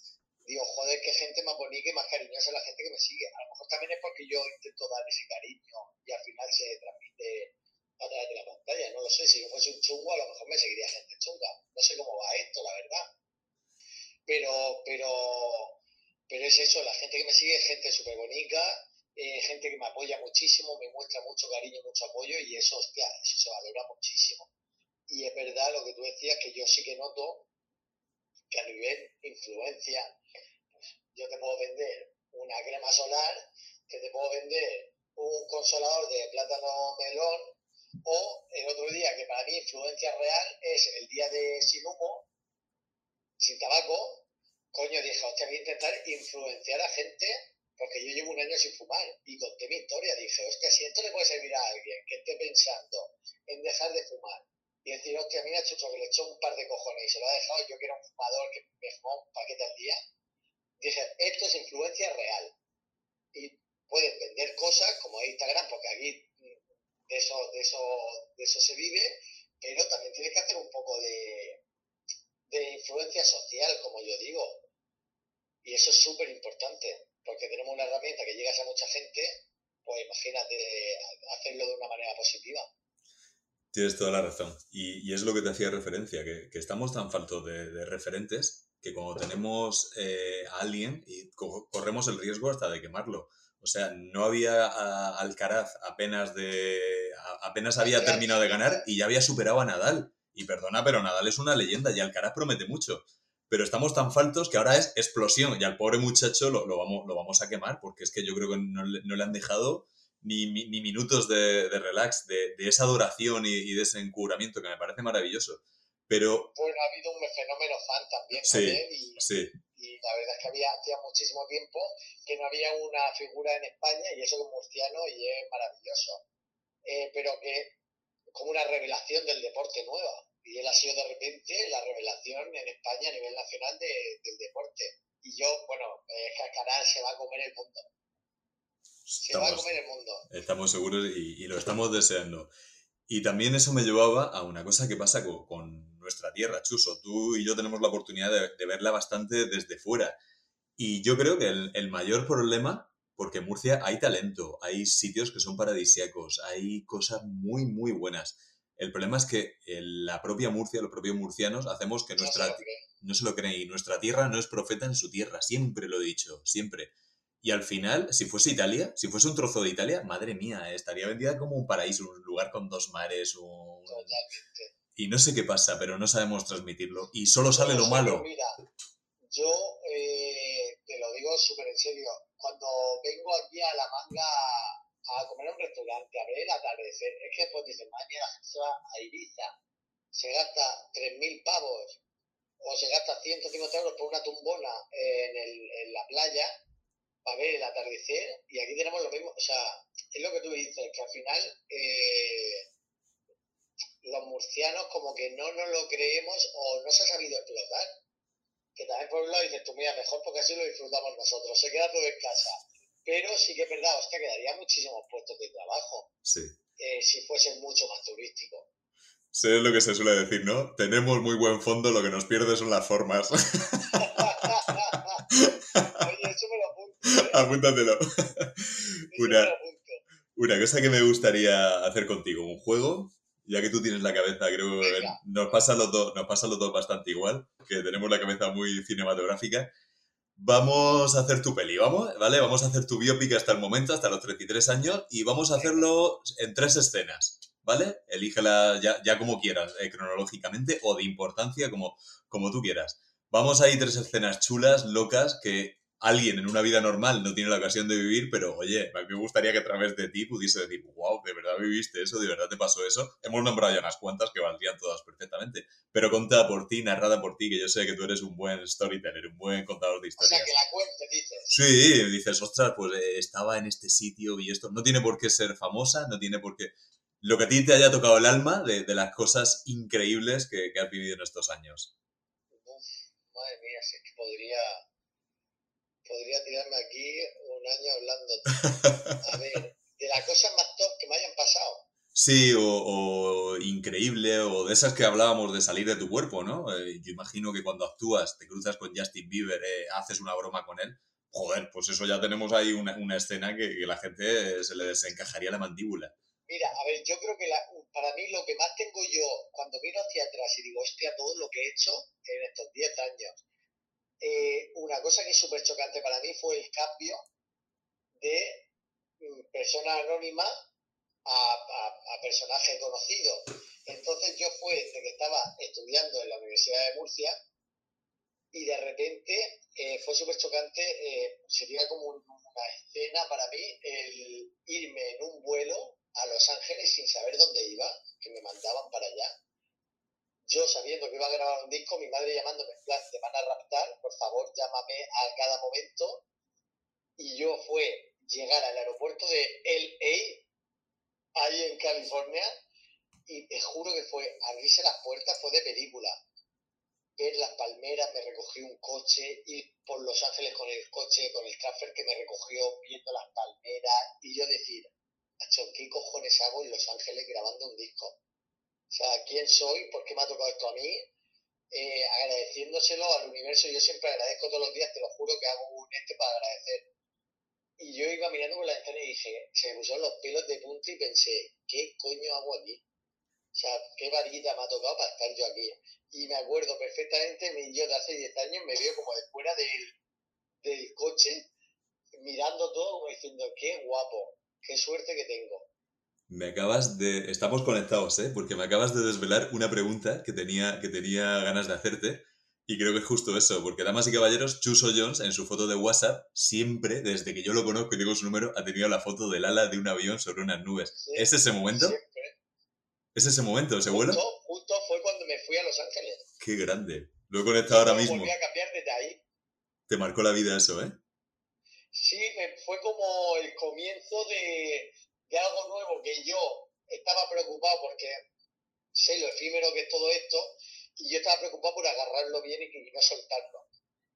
Digo, joder, qué gente más bonita y más cariñosa la gente que me sigue. A lo mejor también es porque yo intento dar ese cariño y al final se transmite a través de la pantalla. No lo sé, si yo fuese un chungo, a lo mejor me seguiría gente chunga. No sé cómo va esto, la verdad. Pero, pero, pero es eso, la gente que me sigue es gente súper bonita, eh, gente que me apoya muchísimo, me muestra mucho cariño, mucho apoyo y eso, hostia, eso se valora muchísimo. Y es verdad lo que tú decías, que yo sí que noto que a nivel influencia, yo te puedo vender una crema solar, que te puedo vender un consolador de plátano melón, o el otro día, que para mí influencia real es el día de sin humo, sin tabaco, coño, dije, hostia, voy a intentar influenciar a gente, porque yo llevo un año sin fumar, y conté mi historia, dije, hostia, si esto le puede servir a alguien que esté pensando en dejar de fumar, y decir, hostia, mira, Chucho, que le echó un par de cojones y se lo ha dejado, yo que era un fumador que me fumaba un paquete al día, dije, esto es influencia real. Y puedes vender cosas como Instagram, porque aquí mm, de eso, de eso, de eso se vive, pero también tienes que hacer un poco de, de influencia social, como yo digo. Y eso es súper importante, porque tenemos una herramienta que llega a mucha gente, pues imagínate hacerlo de una manera positiva. Tienes toda la razón. Y, y es lo que te hacía referencia, que, que estamos tan faltos de, de referentes que cuando tenemos eh, a alguien y co- corremos el riesgo hasta de quemarlo. O sea, no había a Alcaraz apenas de a- apenas había terminado de ganar y ya había superado a Nadal. Y perdona, pero Nadal es una leyenda y Alcaraz promete mucho. Pero estamos tan faltos que ahora es explosión y al pobre muchacho lo, lo vamos, lo vamos a quemar porque es que yo creo que no le, no le han dejado ni, ni minutos de, de relax, de, de esa adoración y, y de ese encubramiento que me parece maravilloso. Pero Bueno, ha habido un fenómeno fan también Sí. y, sí, y la verdad es que había hacía muchísimo tiempo que no había una figura en España y eso es murciano y es maravilloso. Eh, pero que como una revelación del deporte nueva. Y él ha sido de repente la revelación en España a nivel nacional de- del deporte. Y yo, bueno, eh, Cascaral se va a comer el mundo. Se va a comer el mundo. estamos seguros y, y lo estamos deseando. Y también eso me llevaba a una cosa que pasa co- con, nuestra tierra, Chuso. Tú y yo tenemos la oportunidad de, de verla bastante desde fuera. Y yo creo que el, el mayor problema, porque en Murcia hay talento, hay sitios que son paradisíacos, hay cosas muy, muy buenas. El problema es que la propia Murcia, los propios murcianos, hacemos que No nuestra, lo que- no se lo creen. Y nuestra tierra no es profeta en su tierra, siempre lo he dicho, siempre. Y al final, si fuese Italia, si fuese un trozo de Italia, madre mía, estaría vendida como un paraíso, un lugar con dos mares, un... Totalmente. Y no sé qué pasa, pero no sabemos transmitirlo. Y solo sale lo malo. Mira, yo eh, te lo digo súper en serio. Cuando vengo aquí a La Manga a comer a un restaurante, a ver el atardecer, es que después dicen, madre se va a Ibiza, se gasta 3.000 pavos o se gasta 150 euros por una tumbona en, el, en la playa para ver el atardecer y aquí tenemos lo mismo. O sea, es lo que tú dices, que al final eh, los murcianos como que no nos lo creemos o no se ha sabido explotar. Que también por un lado dices tú, mira, mejor porque así lo disfrutamos nosotros, se queda todo en casa. Pero sí que es verdad, hostia, quedaría muchísimos puestos de trabajo Sí. eh, si fuesen mucho más turísticos. Sé lo que se suele decir, ¿no? Tenemos muy buen fondo, lo que nos pierde son las formas. Oye, eso me lo apunto, ¿eh? Apúntatelo. Una-. Una cosa que me gustaría hacer contigo, un juego, ya que tú tienes la cabeza, creo que nos pasa los dos, nos pasa los dos bastante igual, que tenemos la cabeza muy cinematográfica. Vamos a hacer tu peli, ¿vamos? ¿Vale? Vamos a hacer tu biopic hasta el momento, hasta los 33 años, y vamos a hacerlo en tres escenas, ¿vale? Elígela ya, ya como quieras, eh, cronológicamente o de importancia, como, como tú quieras. Vamos a ir tres escenas chulas, locas, que alguien en una vida normal no tiene la ocasión de vivir, pero oye, a mí me gustaría que a través de ti pudiese decir, wow, de verdad viviste eso, de verdad te pasó eso. Hemos nombrado ya unas cuantas que valdrían todas perfectamente, pero contada por ti, narrada por ti, que yo sé que tú eres un buen storyteller, un buen contador de O sea, historias. que la cuente, dices. Sí, dices, ostras, pues eh, estaba en este sitio y esto. No tiene por qué ser famosa, no tiene por qué. Lo que a ti te haya tocado el alma de, de las cosas increíbles que, que has vivido en estos años. Uf, madre mía, si es que podría, podría tirarme aquí un año hablando. A ver, de las cosas más top que me hayan pasado. Sí, o, o increíble, o de esas que hablábamos de salir de tu cuerpo, ¿no? Eh, yo imagino que cuando actúas, te cruzas con Justin Bieber, eh, haces una broma con él. Joder, pues eso ya tenemos ahí una, una escena que, que la gente eh, se le desencajaría la mandíbula. Mira, a ver, yo creo que la- para mí lo que más tengo yo cuando miro hacia atrás y digo, hostia, todo lo que he hecho en estos 10 años, eh, una cosa que es súper chocante para mí fue el cambio de mm, persona anónima a, a- a personaje conocido. Entonces yo fue desde que estaba estudiando en la Universidad de Murcia y de repente eh, fue súper chocante, eh, sería como un- una escena para mí el irme en un vuelo a Los Ángeles sin saber dónde iba, que me mandaban para allá. Yo sabiendo que iba a grabar un disco, mi madre llamándome en plan, te van a raptar, por favor llámame a cada momento. Y yo fue llegar al aeropuerto de LA, ahí en California, y te juro que fue abrirse las puertas, fue de película. Ver las palmeras, me recogí un coche, ir por Los Ángeles con el coche, con el transfer que me recogió, viendo las palmeras, y yo decir, "Acho, ¿qué cojones hago en Los Ángeles grabando un disco? O sea, ¿quién soy? ¿Por qué me ha tocado esto a mí? Eh, agradeciéndoselo al universo, yo siempre agradezco todos los días, te lo juro que hago un este para agradecer. Y yo iba mirando por la ventana y dije, se me pusieron los pelos de punta y pensé, ¿qué coño hago aquí? O sea, qué varita me ha tocado para estar yo aquí. Y me acuerdo perfectamente, mi yo de hace 10 años me veo como de fuera del, del coche, mirando todo como diciendo, qué guapo, qué suerte que tengo. Me acabas de... Estamos conectados, ¿eh? Porque me acabas de desvelar una pregunta que tenía, que tenía ganas de hacerte. Y creo que es justo eso, porque damas y caballeros, Chuso Jones en su foto de WhatsApp siempre, desde que yo lo conozco y tengo su número, ha tenido la foto del ala de un avión sobre unas nubes. Sí, ¿Es ese momento? Siempre. ¿Es ese momento, ese vuelo? Justo, justo fue cuando me fui a Los Ángeles. Qué grande. Lo he conectado ahora mismo. Volví a cambiar desde ahí. Te marcó la vida eso, ¿eh? Sí, fue como el comienzo de, de algo nuevo que yo estaba preocupado porque sé lo efímero que es todo esto y yo estaba preocupado por agarrarlo bien y, y no soltarlo.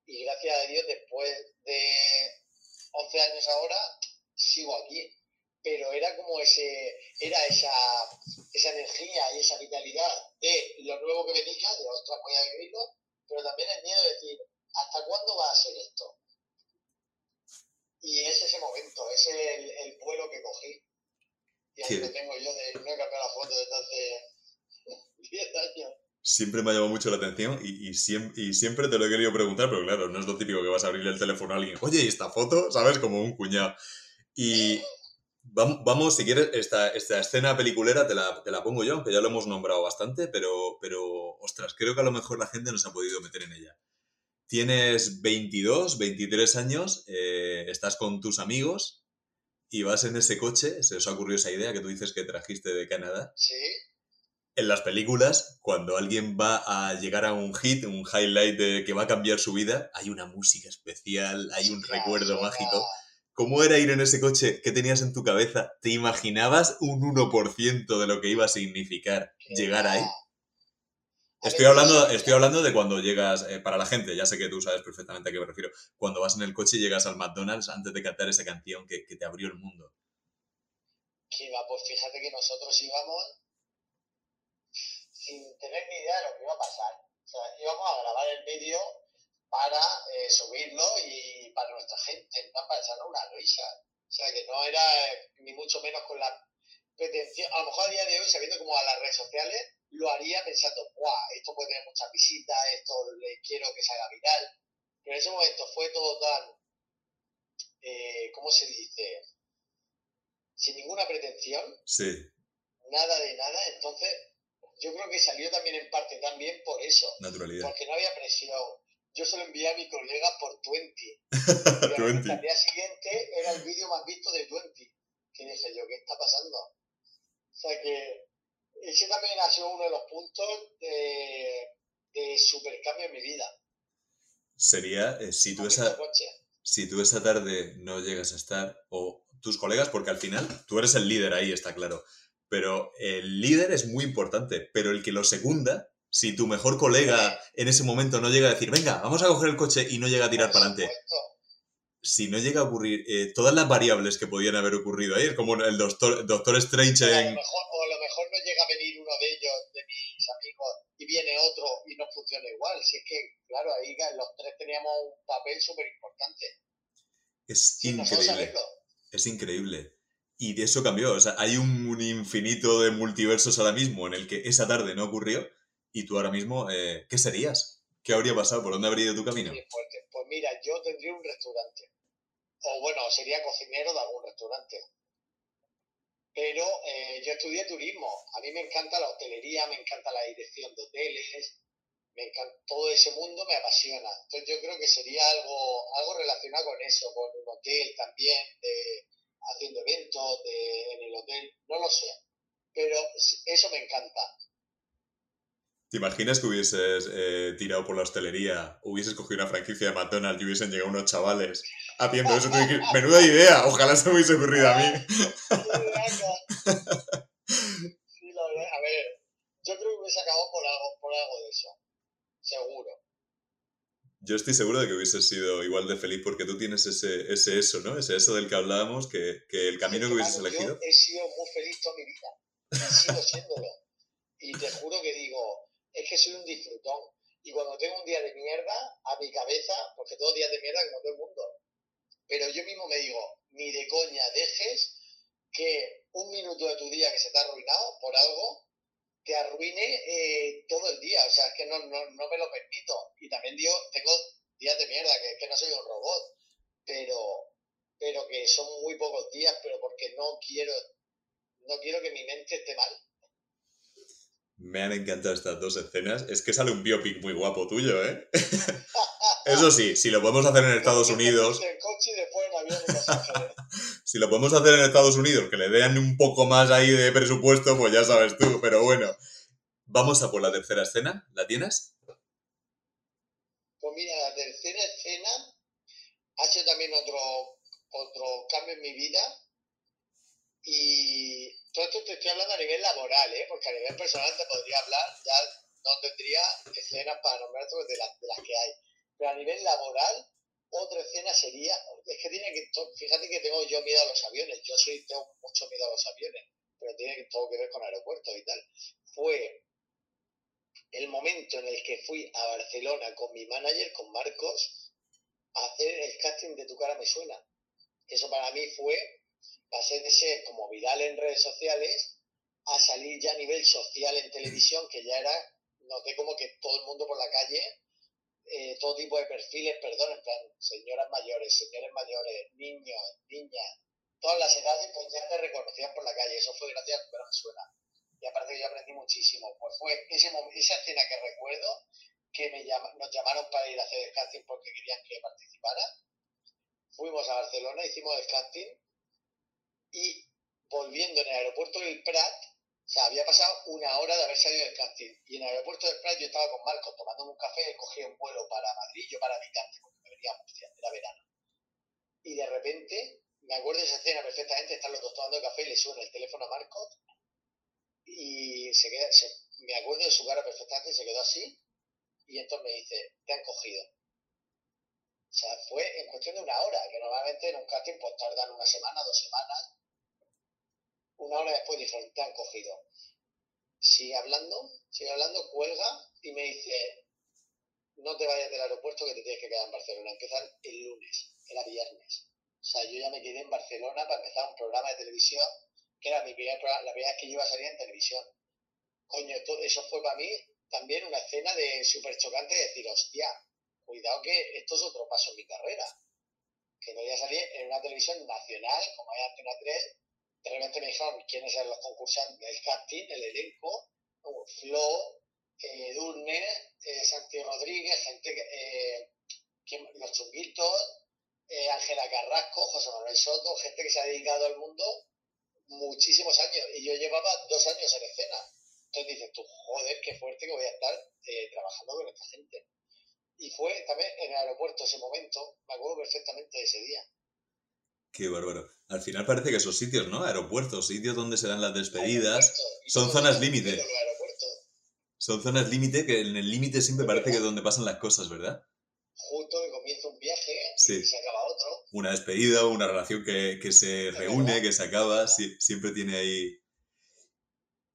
Y gracias a Dios, después de 11 años ahora, sigo aquí. Pero era como ese, era esa, esa energía y esa vitalidad de lo nuevo que venía, de ostras, voy a vivirlo, pero también el miedo de decir, ¿hasta cuándo va a ser esto? Y es ese momento, es el vuelo que cogí. Y ahí lo tengo yo, de no he cambiado la foto desde hace 10 años. Siempre me ha llamado mucho la atención y, y, siem- y siempre te lo he querido preguntar, pero claro, no es lo típico que vas a abrirle el teléfono a alguien. Oye, ¿y esta foto? ¿Sabes? Como un cuñado. Y vam- vamos, si quieres, esta, esta escena peliculera te la, te la pongo yo, aunque ya lo hemos nombrado bastante, pero, pero, ostras, creo que a lo mejor la gente no se ha podido meter en ella. Tienes 22, 23 años, eh, estás con tus amigos y vas en ese coche, se os ha ocurrido esa idea que tú dices que trajiste de Canadá. Sí, En las películas, cuando alguien va a llegar a un hit, un highlight de que va a cambiar su vida, hay una música especial, hay un recuerdo mágico. ¿Cómo era ir en ese coche? ¿Qué tenías en tu cabeza? ¿Te imaginabas un 1% de lo que iba a significar llegar ahí? Estoy hablando, estoy hablando de cuando llegas, eh, para la gente, ya sé que tú sabes perfectamente a qué me refiero, cuando vas en el coche y llegas al McDonald's antes de cantar esa canción que, que te abrió el mundo. Que va, pues fíjate que nosotros íbamos sin tener ni idea de lo que iba a pasar. O sea, íbamos a grabar el vídeo para eh, subirlo y para nuestra gente, en plan para echarnos una risa. O sea, que no era eh, ni mucho menos con la pretensión. A lo mejor a día de hoy, sabiendo cómo a las redes sociales, lo haría pensando, ¡guau! Esto puede tener muchas visitas, esto le quiero que se haga viral. Pero en ese momento fue todo tan, eh, ¿cómo se dice? Sin ninguna pretensión, Sí, nada de nada, entonces yo creo que salió también en parte también por eso, naturalidad. porque no había presión. Yo se lo envié a mi colega por 20. Y Twenty. al día siguiente era el vídeo más visto de 20. Que dije yo, ¿qué está pasando? O sea que ese también ha sido uno de los puntos de, de supercambio en mi vida. Sería, eh, si tú esa, si tú esa tarde no llegas a estar, o tus colegas, porque al final tú eres el líder ahí, está claro, pero el líder es muy importante, pero el que lo secunda, si tu mejor colega en ese momento no llega a decir, venga, vamos a coger el coche y no llega a tirar para adelante, si no llega a ocurrir eh, todas las variables que podían haber ocurrido ahí, es como el doctor, doctor Strange O en... o mejor no llega a venir uno de ellos, de mis amigos, y viene otro y no funciona igual. Si es que, claro, ahí los tres teníamos un papel súper importante. Es Sin increíble. Es increíble. Y de eso cambió. O sea, hay un, un infinito de multiversos ahora mismo en el que esa tarde no ocurrió y tú ahora mismo, eh, ¿qué serías? ¿Qué habría pasado? ¿Por dónde habría ido tu camino? Pues mira, yo tendría un restaurante. O bueno, sería cocinero de algún restaurante. Pero eh, yo estudié turismo. A mí me encanta la hostelería, me encanta la dirección de hoteles, me encanta todo ese mundo me apasiona. Entonces yo creo que sería algo, algo relacionado con eso, con un hotel también, de, haciendo eventos de, en el hotel, no lo sé. Pero eso me encanta. ¿Te imaginas que hubieses eh, tirado por la hostelería, hubieses cogido una franquicia de McDonald's y hubiesen llegado unos chavales haciendo eso? Tú dices, menuda idea, ojalá se me hubiese ocurrido a mí. Sí, a ver, yo creo que hubiese acabado por algo, por algo de eso. Seguro. Yo estoy seguro de que hubieses sido igual de feliz porque tú tienes ese, ese eso, ¿no? Ese eso del que hablábamos, que, que el camino que hubieses elegido. Yo he sido muy feliz toda mi vida. Y sigo siéndolo. Y te juro que digo, es que soy un disfrutón. Y cuando tengo un día de mierda, a mi cabeza, porque todos días de mierda como todo el mundo, pero yo mismo me digo, ni de coña dejes que un minuto de tu día que se te ha arruinado por algo, te arruine eh, todo el día. O sea, es que no, no, no me lo permito. Y también digo, tengo días de mierda, que, que no soy un robot, pero, pero que son muy pocos días, pero porque no quiero, no quiero que mi mente esté mal. Me han encantado estas dos escenas. Es que sale un biopic muy guapo tuyo, ¿eh? Eso sí, si lo podemos hacer en Estados Unidos, Ángeles. si lo podemos hacer en Estados Unidos, que le den un poco más ahí de presupuesto, pues ya sabes tú, pero bueno. Vamos a por la tercera escena. ¿La tienes? Pues mira, la tercera escena ha sido también otro, otro cambio en mi vida. Y todo esto te estoy hablando a nivel laboral, ¿eh? porque a nivel personal te podría hablar, ya no tendría escenas para nombrar de las, de las que hay. Pero a nivel laboral, otra escena sería, es que tiene que, fíjate que tengo yo miedo a los aviones, yo soy, tengo mucho miedo a los aviones, pero tiene que- todo que ver con aeropuertos y tal. Fue el momento en el que fui a Barcelona con mi manager, con Marcos, a hacer el casting de Tu cara me suena. Eso para mí fue, pasé de ser como viral en redes sociales a salir ya a nivel social en televisión, que ya era, noté como que todo el mundo por la calle, eh, todo tipo de perfiles, perdón, en plan, señoras mayores, señores mayores, niños, niñas, todas las edades, pues ya te reconocían por la calle. Eso fue gracias a Tu suena. Y aparte yo aprendí muchísimo. Pues fue ese mom- esa escena que recuerdo, que me llama- nos llamaron para ir a hacer el casting porque querían que participara. Fuimos a Barcelona, hicimos el casting y volviendo en el aeropuerto del Prat, o sea, había pasado una hora de haber salido del casting. Y en el aeropuerto del Prat yo estaba con Marcos tomándome un café, cogí un vuelo para Madrid, yo para Alicante, porque me venía a Murcia, era verano. Y de repente, me acuerdo de esa escena perfectamente, están los dos tomando café y le suena el teléfono a Marcos y se queda, se- me acuerdo de su cara perfectamente, se quedó así y entonces me dice, te han cogido. O sea, fue en cuestión de una hora, que normalmente en un casting pues tardan una semana, dos semanas. Una hora después dijeron, te han cogido. Sigue hablando, sigue hablando, cuelga y me dice, no te vayas del aeropuerto que te tienes que quedar en Barcelona. Empiezan el lunes, era viernes. O sea, yo ya me quedé en Barcelona para empezar un programa de televisión, que era mi primer programa, la primera vez que yo iba a salir en televisión. Coño, todo eso fue para mí también una escena de súper chocante de decir, hostia, cuidado que esto es otro paso en mi carrera. Que voy a salir en una televisión nacional, como hay Antena 3, de repente me dijeron quiénes eran los concursantes del casting, el elenco, como Flo, eh, Durne, eh, Santi Rodríguez, gente eh, ¿quién- los chunguitos, eh, Ángela Carrasco, José Manuel Soto, gente que se ha dedicado al mundo muchísimos años y yo llevaba dos años en escena. Entonces dices tú, joder, qué fuerte que voy a estar eh, trabajando con esta gente. Y fue también en el aeropuerto ese momento, me acuerdo perfectamente de ese día. Qué bárbaro. Al final parece que esos sitios, ¿no? Aeropuertos, sitios donde se dan las despedidas, son zonas límite. son zonas límite que en el límite siempre parece que es donde pasan las cosas, ¿verdad? Justo que comienza un viaje Sí. y se acaba otro. Una despedida, una relación que, que se reúne, que se acaba, sí, siempre tiene ahí...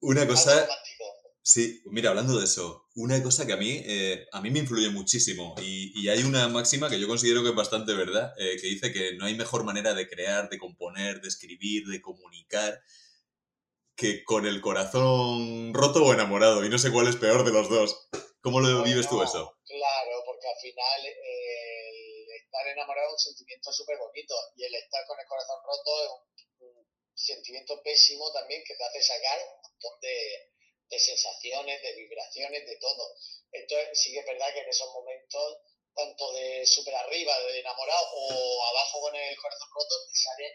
Una cosa. Sí, mira, hablando de eso, una cosa que a mí, eh, a mí me influye muchísimo y, y hay una máxima que yo considero que es bastante verdad, eh, que dice que no hay mejor manera de crear, de componer, de escribir, de comunicar que con el corazón roto o enamorado y no sé cuál es peor de los dos. ¿Cómo lo vives tú eso? Claro, porque al final eh, el estar enamorado es un sentimiento súper bonito y el estar con el corazón roto es un, un sentimiento pésimo también que te hace sacar un montón de, de sensaciones, de vibraciones, de todo. Entonces sí que es verdad que en esos momentos, tanto de súper arriba, de enamorado, o abajo con el corazón roto, te salen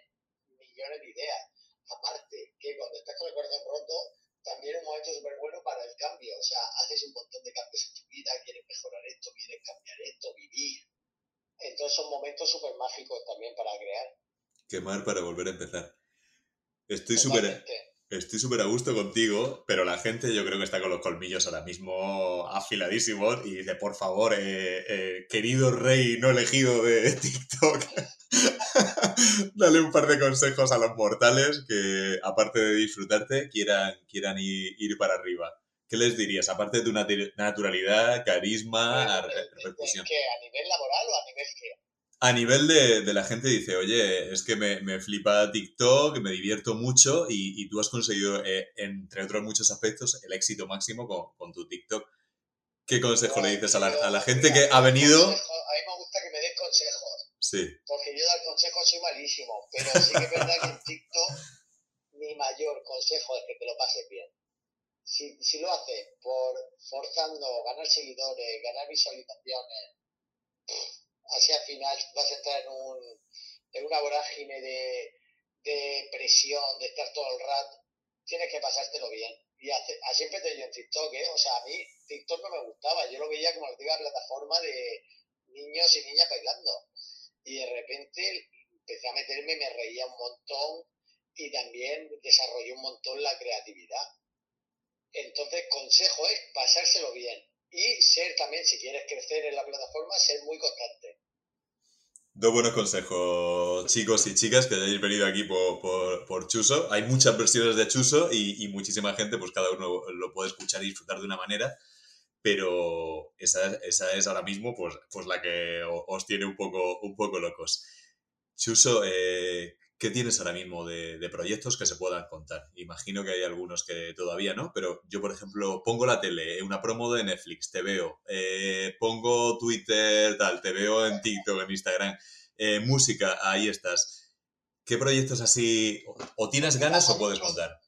millones de ideas. Aparte, que cuando estás con el corazón roto, también es un momento súper bueno para el cambio. O sea, haces un montón de cambios en tu vida, quieres mejorar esto, quieres cambiar esto, vivir. Entonces son momentos súper mágicos también para crear. Quemar para volver a empezar. Estoy súper. Estoy súper a gusto contigo, pero la gente yo creo que está con los colmillos ahora mismo afiladísimos y dice, por favor, eh, eh, querido rey no elegido de TikTok, dale un par de consejos a los mortales que, aparte de disfrutarte, quieran, quieran ir, ir para arriba. ¿Qué les dirías? Aparte de tu naturalidad, carisma, Bueno. ¿qué? ¿A nivel laboral o a nivel qué? A nivel de, de la gente dice, oye, es que me, me flipa TikTok, me divierto mucho y, y tú has conseguido, eh, entre otros muchos aspectos, el éxito máximo con, con tu TikTok. ¿Qué consejo le dices a la, a la gente que ha venido? Consejo- A mí me gusta que me den consejos, Sí, porque yo dar consejos soy malísimo, pero sí que es verdad que en TikTok mi mayor consejo es que te lo pases bien. Si, si lo haces por forzando ganar seguidores, ganar visualizaciones, al final vas a estar en, un, en una vorágine de, de presión, de estar todo el rato. Tienes que pasártelo bien. y hace, a siempre te en TikTok, ¿eh? O sea, a mí TikTok no me gustaba, yo lo veía como la típica plataforma de niños y niñas bailando. Y de repente empecé a meterme y me reía un montón y también desarrollé un montón la creatividad. Entonces, consejo es pasárselo bien y ser también, si quieres crecer en la plataforma, ser muy constante. Dos buenos consejos, chicos y chicas, que hayáis venido aquí por, por, por Chuso. Hay muchas versiones de Chuso y, y, muchísima gente, pues cada uno lo puede escuchar y disfrutar de una manera, pero esa, esa es ahora mismo pues, pues la que os tiene un poco, un poco locos. Chuso, eh, ¿qué tienes ahora mismo de, de, proyectos que se puedan contar? Imagino que hay algunos que todavía no, pero yo, por ejemplo, pongo la tele, una promo de Netflix, te veo, eh, pongo Twitter, tal, te veo en TikTok, en Instagram, eh, música, ahí estás. ¿Qué proyectos así, o tienes ganas o puedes contar?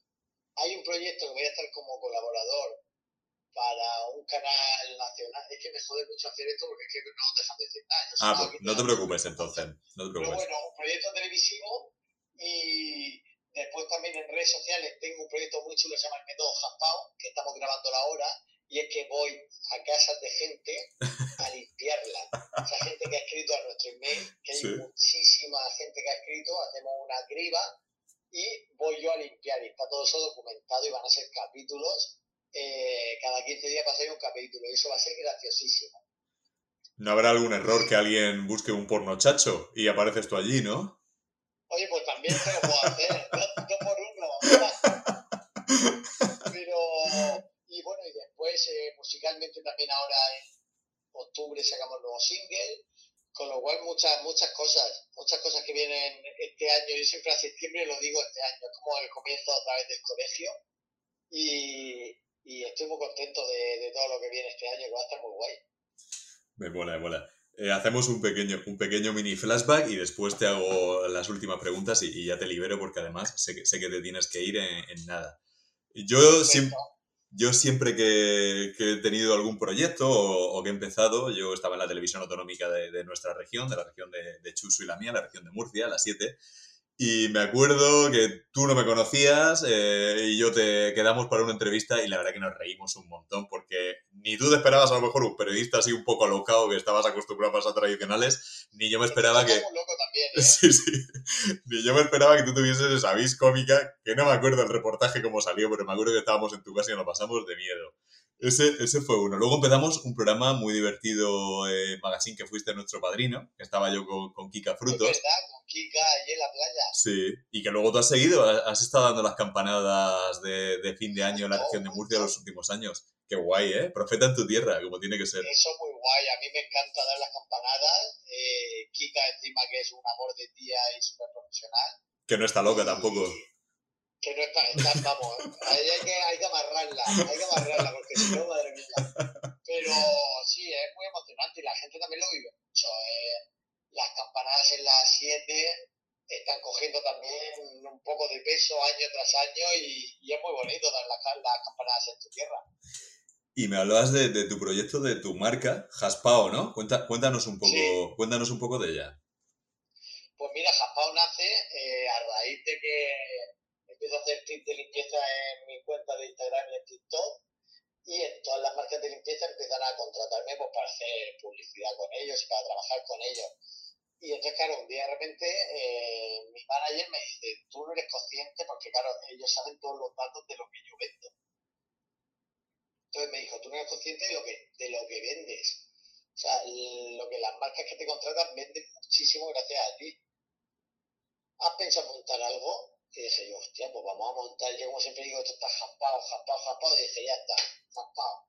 Hay un proyecto que voy a estar como colaborador para un canal nacional. Es que me jode mucho hacer esto porque es que no dejan de decir nada. Ah, pues no te preocupes entonces, no te preocupes. Pero bueno, un proyecto televisivo y después también en redes sociales tengo un proyecto muy chulo que se llama el Método Jaspao, que estamos grabando ahora, y es que voy a casas de gente a limpiarla. Esa gente que ha escrito a nuestro email, que hay Sí. muchísima gente que ha escrito, hacemos una criba y voy yo a limpiar y está todo eso documentado y van a ser capítulos. eh, cada 15 días va a salir un capítulo y eso va a ser graciosísimo. ¿No habrá algún error que alguien busque un porno chacho y apareces tú allí, no? Oye, pues también te lo puedo hacer, dos, por uno. Pero, y bueno, y después eh, musicalmente también ahora en octubre sacamos nuevo single, con lo cual muchas, muchas cosas, muchas cosas que vienen este año. Yo siempre a septiembre lo digo este año, como el comienzo otra vez del colegio. Y, y estoy muy contento de, de todo lo que viene este año, que va a estar muy guay. Me mola, me mola. Eh, hacemos un pequeño, un pequeño mini flashback y después te hago las últimas preguntas y, y ya te libero porque además sé que, sé que te tienes que ir en, en nada. Yo siempre, yo siempre que, que, he tenido algún proyecto o, o, que he empezado, yo estaba en la televisión autonómica de, de nuestra región, de la región de, de, Chuso y la mía, la región de Murcia, la 7. Y me acuerdo que tú no me conocías eh, y yo te quedamos para una entrevista y la verdad que nos reímos un montón porque ni tú te esperabas a lo mejor un periodista así un poco alocado que estabas acostumbrado a pasar tradicionales, ni yo me esperaba que... También, ¿eh? Sí, sí. Ni yo me esperaba que tú tuvieses esa vis cómica, que no me acuerdo el reportaje cómo salió, pero me acuerdo que estábamos en tu casa y nos pasamos de miedo. Ese, ese fue uno. Luego empezamos un programa muy divertido, eh, Magazine, que fuiste nuestro padrino, que estaba yo con, con Kika Frutos. Es verdad, con Kika allí en la playa. Sí, y que luego tú has seguido, has estado dando las campanadas de, de fin de año en la región de Murcia los últimos años. Qué guay, ¿eh? Profeta en tu tierra, como tiene que ser. Eso es muy guay, a mí me encanta dar las campanadas. Eh, Kika encima que es un amor de tía y súper profesional. Que no está loca y... tampoco. Que no está, está vamos, ahí hay que, hay que amarrarla, hay que amarrarla, porque si no, madre mía. Pero sí, es muy emocionante y la gente también lo vive mucho. Eh. Las campanadas en las 7 están cogiendo también un poco de peso año tras año y, y es muy bonito dar las, las, campanadas en tu tierra. Y me hablabas de, de, tu proyecto, de tu marca, Jaspao, ¿no? Cuenta, cuéntanos, un poco, sí. cuéntanos un poco de ella. Pues mira, Jaspao nace eh, a raíz de que empiezo a hacer tips de limpieza en mi cuenta de Instagram y en TikTok y en todas las marcas de limpieza empiezan a contratarme pues, para hacer publicidad con ellos y para trabajar con ellos. Y entonces, claro, un día de repente eh, mi manager me dice, tú no eres consciente porque, claro, ellos saben todos los datos de lo que yo vendo. Entonces me dijo, tú no eres consciente de lo que, de lo que vendes. O sea, lo que las marcas que te contratan venden muchísimo gracias a ti. ¿Has pensado montar algo? Y dije yo, hostia, pues vamos a montar. Yo como siempre digo, esto está jaspado, jaspado, jaspado. Y dije, ya está, jaspado.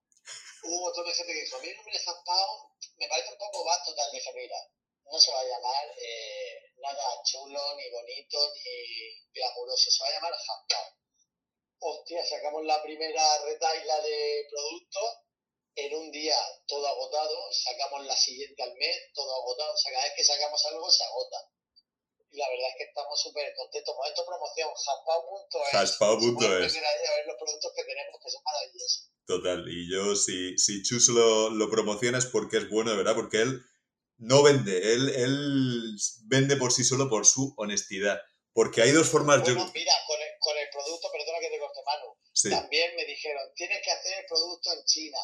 Hubo un montón de gente que dijo, a mí el nombre de jaspado me parece un poco vasto tal. Dije, mira, no se va a llamar eh, nada chulo, ni bonito, ni glamuroso. Se va a llamar jaspado. Hostia, sacamos la primera retaila de productos. En un día todo agotado, sacamos la siguiente al mes, todo agotado. O sea, cada vez que sacamos algo se agota y la verdad es que estamos súper contentos. Momento promoción, jaspao.es. Jaspao.es. a ver los productos que tenemos, que son maravillosos. Total, y yo, si, si Chus lo, lo promociona es porque es bueno, de verdad, porque él no vende, él, él vende por sí solo por su honestidad. Porque hay dos formas... Bueno, yo... mira, con el, con el producto, perdona que te corte mano, Sí. también me dijeron, tienes que hacer el producto en China,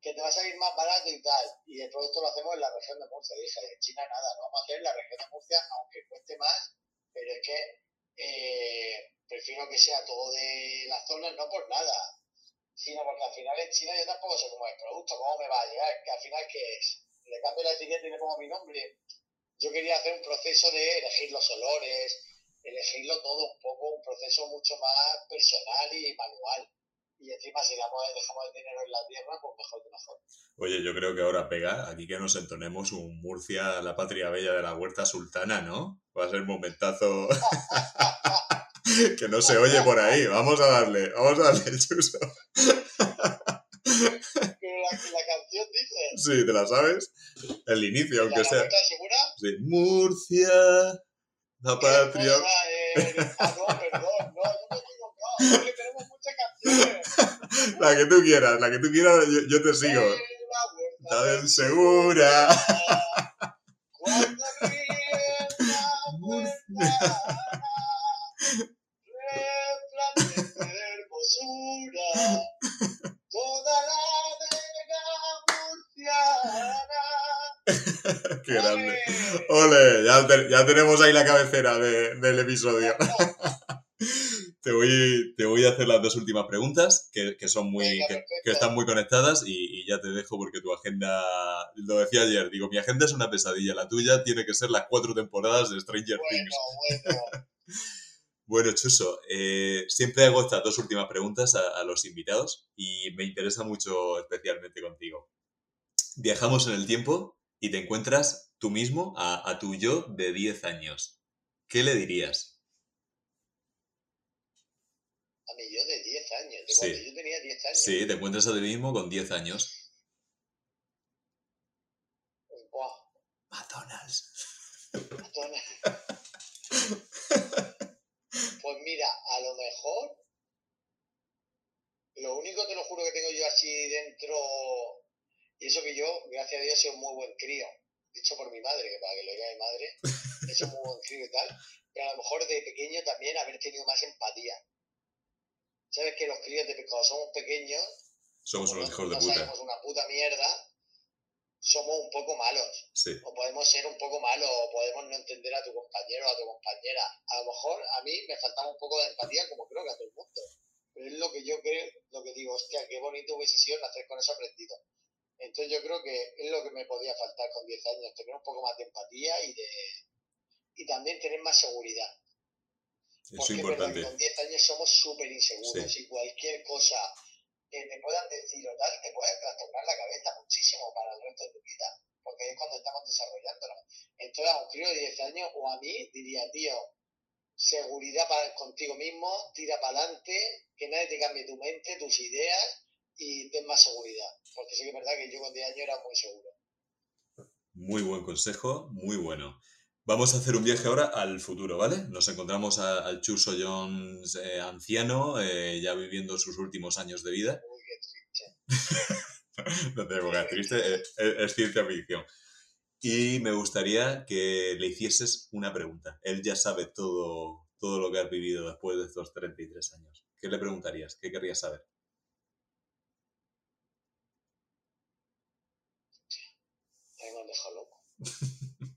que te va a salir más barato y tal. Y el producto lo hacemos en la región de Murcia. Y dije, en China nada, lo vamos a hacer en la región de Murcia, aunque cueste más, pero es que eh, prefiero que sea todo de la zona, no por nada, sino porque al final en China yo tampoco sé cómo es el producto, cómo me va a llegar, que al final qué es. Le cambio la etiqueta y le pongo mi nombre. Yo quería hacer un proceso de elegir los olores, elegirlo todo un poco, un proceso mucho más personal y manual. Y encima si damos, dejamos el dinero en la tierra, pues mejor que mejor. Oye, yo creo que ahora pega aquí que nos entonemos un Murcia, la patria bella de la huerta sultana, ¿no? Va a ser momentazo que no se oye por ahí. Vamos a darle, vamos a darle, Chuso. Pero la, la canción dice, Sí, ¿te la sabes? El inicio, ¿la aunque sea. vuelta segura? Sí. Murcia, la patria. Ah, no, perdón, no, yo me he equivocado. Tenemos. La que tú quieras, la que tú quieras, yo, yo te sigo. La bien segura. Qué grande. ¡Ole! Ole, ya, te- ya tenemos ahí la cabecera de- del episodio. Te, voy, te voy a hacer las dos últimas preguntas, que, que son muy, Venga, que, están muy conectadas y, y ya te dejo porque tu agenda, lo decía ayer, digo, mi agenda es una pesadilla, la tuya tiene que ser las cuatro temporadas de Stranger Things. Bueno, bueno. Bueno, Chuso, eh, siempre hago estas dos últimas preguntas a, a los invitados y me interesa mucho especialmente contigo. Viajamos en el tiempo y te encuentras tú mismo a, a tu yo de 10 años. ¿Qué le dirías? A mí yo de 10 años, de Sí. cuando yo tenía 10 años. Sí, te encuentras a ti mismo con 10 años. Buah, McDonald's. Madonna. Pues mira, a lo mejor, lo único te lo juro que tengo yo así dentro, y eso que yo, gracias a Dios, soy un muy buen crío, dicho por mi madre, que para que lo diga mi madre, he sido muy buen crío y tal, pero a lo mejor de pequeño también haber tenido más empatía. ¿Sabes que los críos de cuando somos pequeños, Somos unos no- hijos de no puta. sabemos una puta mierda, somos un poco malos Sí, o podemos ser un poco malos, o podemos no entender a tu compañero o a tu compañera. A lo mejor a mí me faltaba un poco de empatía, como creo que a todo el mundo. Pero es lo que yo creo, lo que digo, hostia, qué bonito hubiese sido nacer con eso aprendido. Entonces yo creo que es lo que me podía faltar con 10 años, tener un poco más de empatía y de y también tener más seguridad. Porque es importante. con 10 años somos súper inseguros Sí. y cualquier cosa que te puedan decir o tal, te puede trastornar la cabeza muchísimo para el resto de tu vida, porque es cuando estamos desarrollándonos. Entonces, a un crío de 10 años o a mí diría, tío, seguridad para, contigo mismo, tira para adelante, que nadie te cambie tu mente, tus ideas y ten más seguridad. Porque sí que es verdad que yo con 10 años era muy seguro. Muy buen consejo, muy bueno. Vamos a hacer un viaje ahora al futuro, ¿vale? Nos encontramos a- al Chuso Jones eh, anciano, eh, ya viviendo sus últimos años de vida. No te pongas triste, eh, es, es ciencia ficción. Y me gustaría que le hicieses una pregunta. Él ya sabe todo, todo lo que has vivido después de estos 33 años. ¿Qué le preguntarías? ¿Qué querrías saber? A mí me han dejado loco.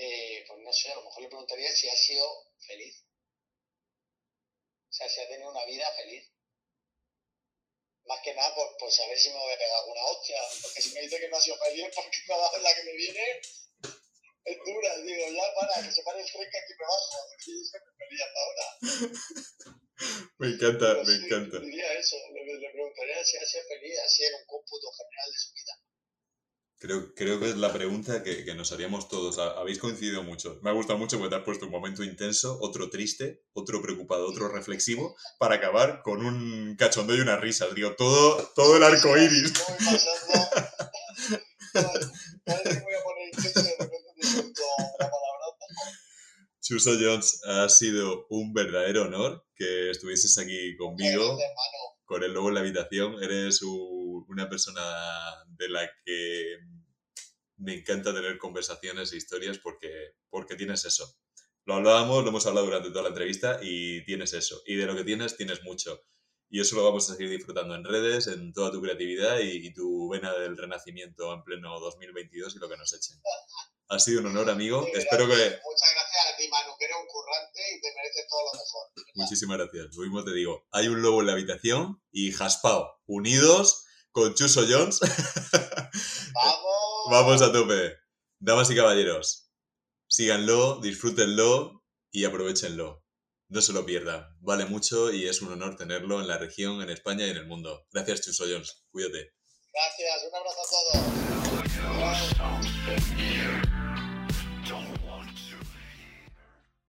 Eh, pues no sé, a lo mejor le preguntaría si ha sido feliz. O sea, si ha tenido una vida feliz. Más que nada por, por saber si me voy a pegar alguna hostia. Porque si me dice que no ha sido feliz, porque me ha dado la que me viene es dura. Digo, ya para, que se pare el tren que aquí me bajo. Porque yo siempre feliz hasta ahora. Me encanta, Pero me sí, encanta. Diría eso. Le, le preguntaría si ha sido feliz así en un cómputo general de su vida. Creo, creo que es la pregunta que, que nos haríamos todos. Ha- Habéis coincidido mucho. Me ha gustado mucho porque te has puesto un momento intenso, otro triste, otro preocupado, otro reflexivo, para acabar con un cachondeo y unas risas. Digo, todo, todo el arco iris. Voy pasando. Parece que voy a poner intenso una. Chuso Jones, ha sido un verdadero honor que estuvieses aquí conmigo. Con el lobo en la habitación. Eres u- una persona de la que me encanta tener conversaciones e historias porque, porque tienes eso. Lo hablábamos, lo hemos hablado durante toda la entrevista y tienes eso. Y de lo que tienes, tienes mucho. Y eso lo vamos a seguir disfrutando en redes, en toda tu creatividad y, y tu vena del renacimiento en pleno 2022 y lo que nos echen. Ha sido un honor, amigo. Muy Espero que... Muchas gracias a ti, Manu, que eres un currante y te mereces todo lo mejor. Muchísimas gracias. Lo mismo te digo. Hay un lobo en la habitación y Jaspao, unidos con Chuso Jones. ¡Vamos! Vamos a tope. Damas y caballeros, síganlo, disfrútenlo y aprovechenlo. No se lo pierdan. Vale mucho y es un honor tenerlo en la región, en España y en el mundo. Gracias, Chuso Jones. Cuídate. Gracias, un abrazo a todos. Chao.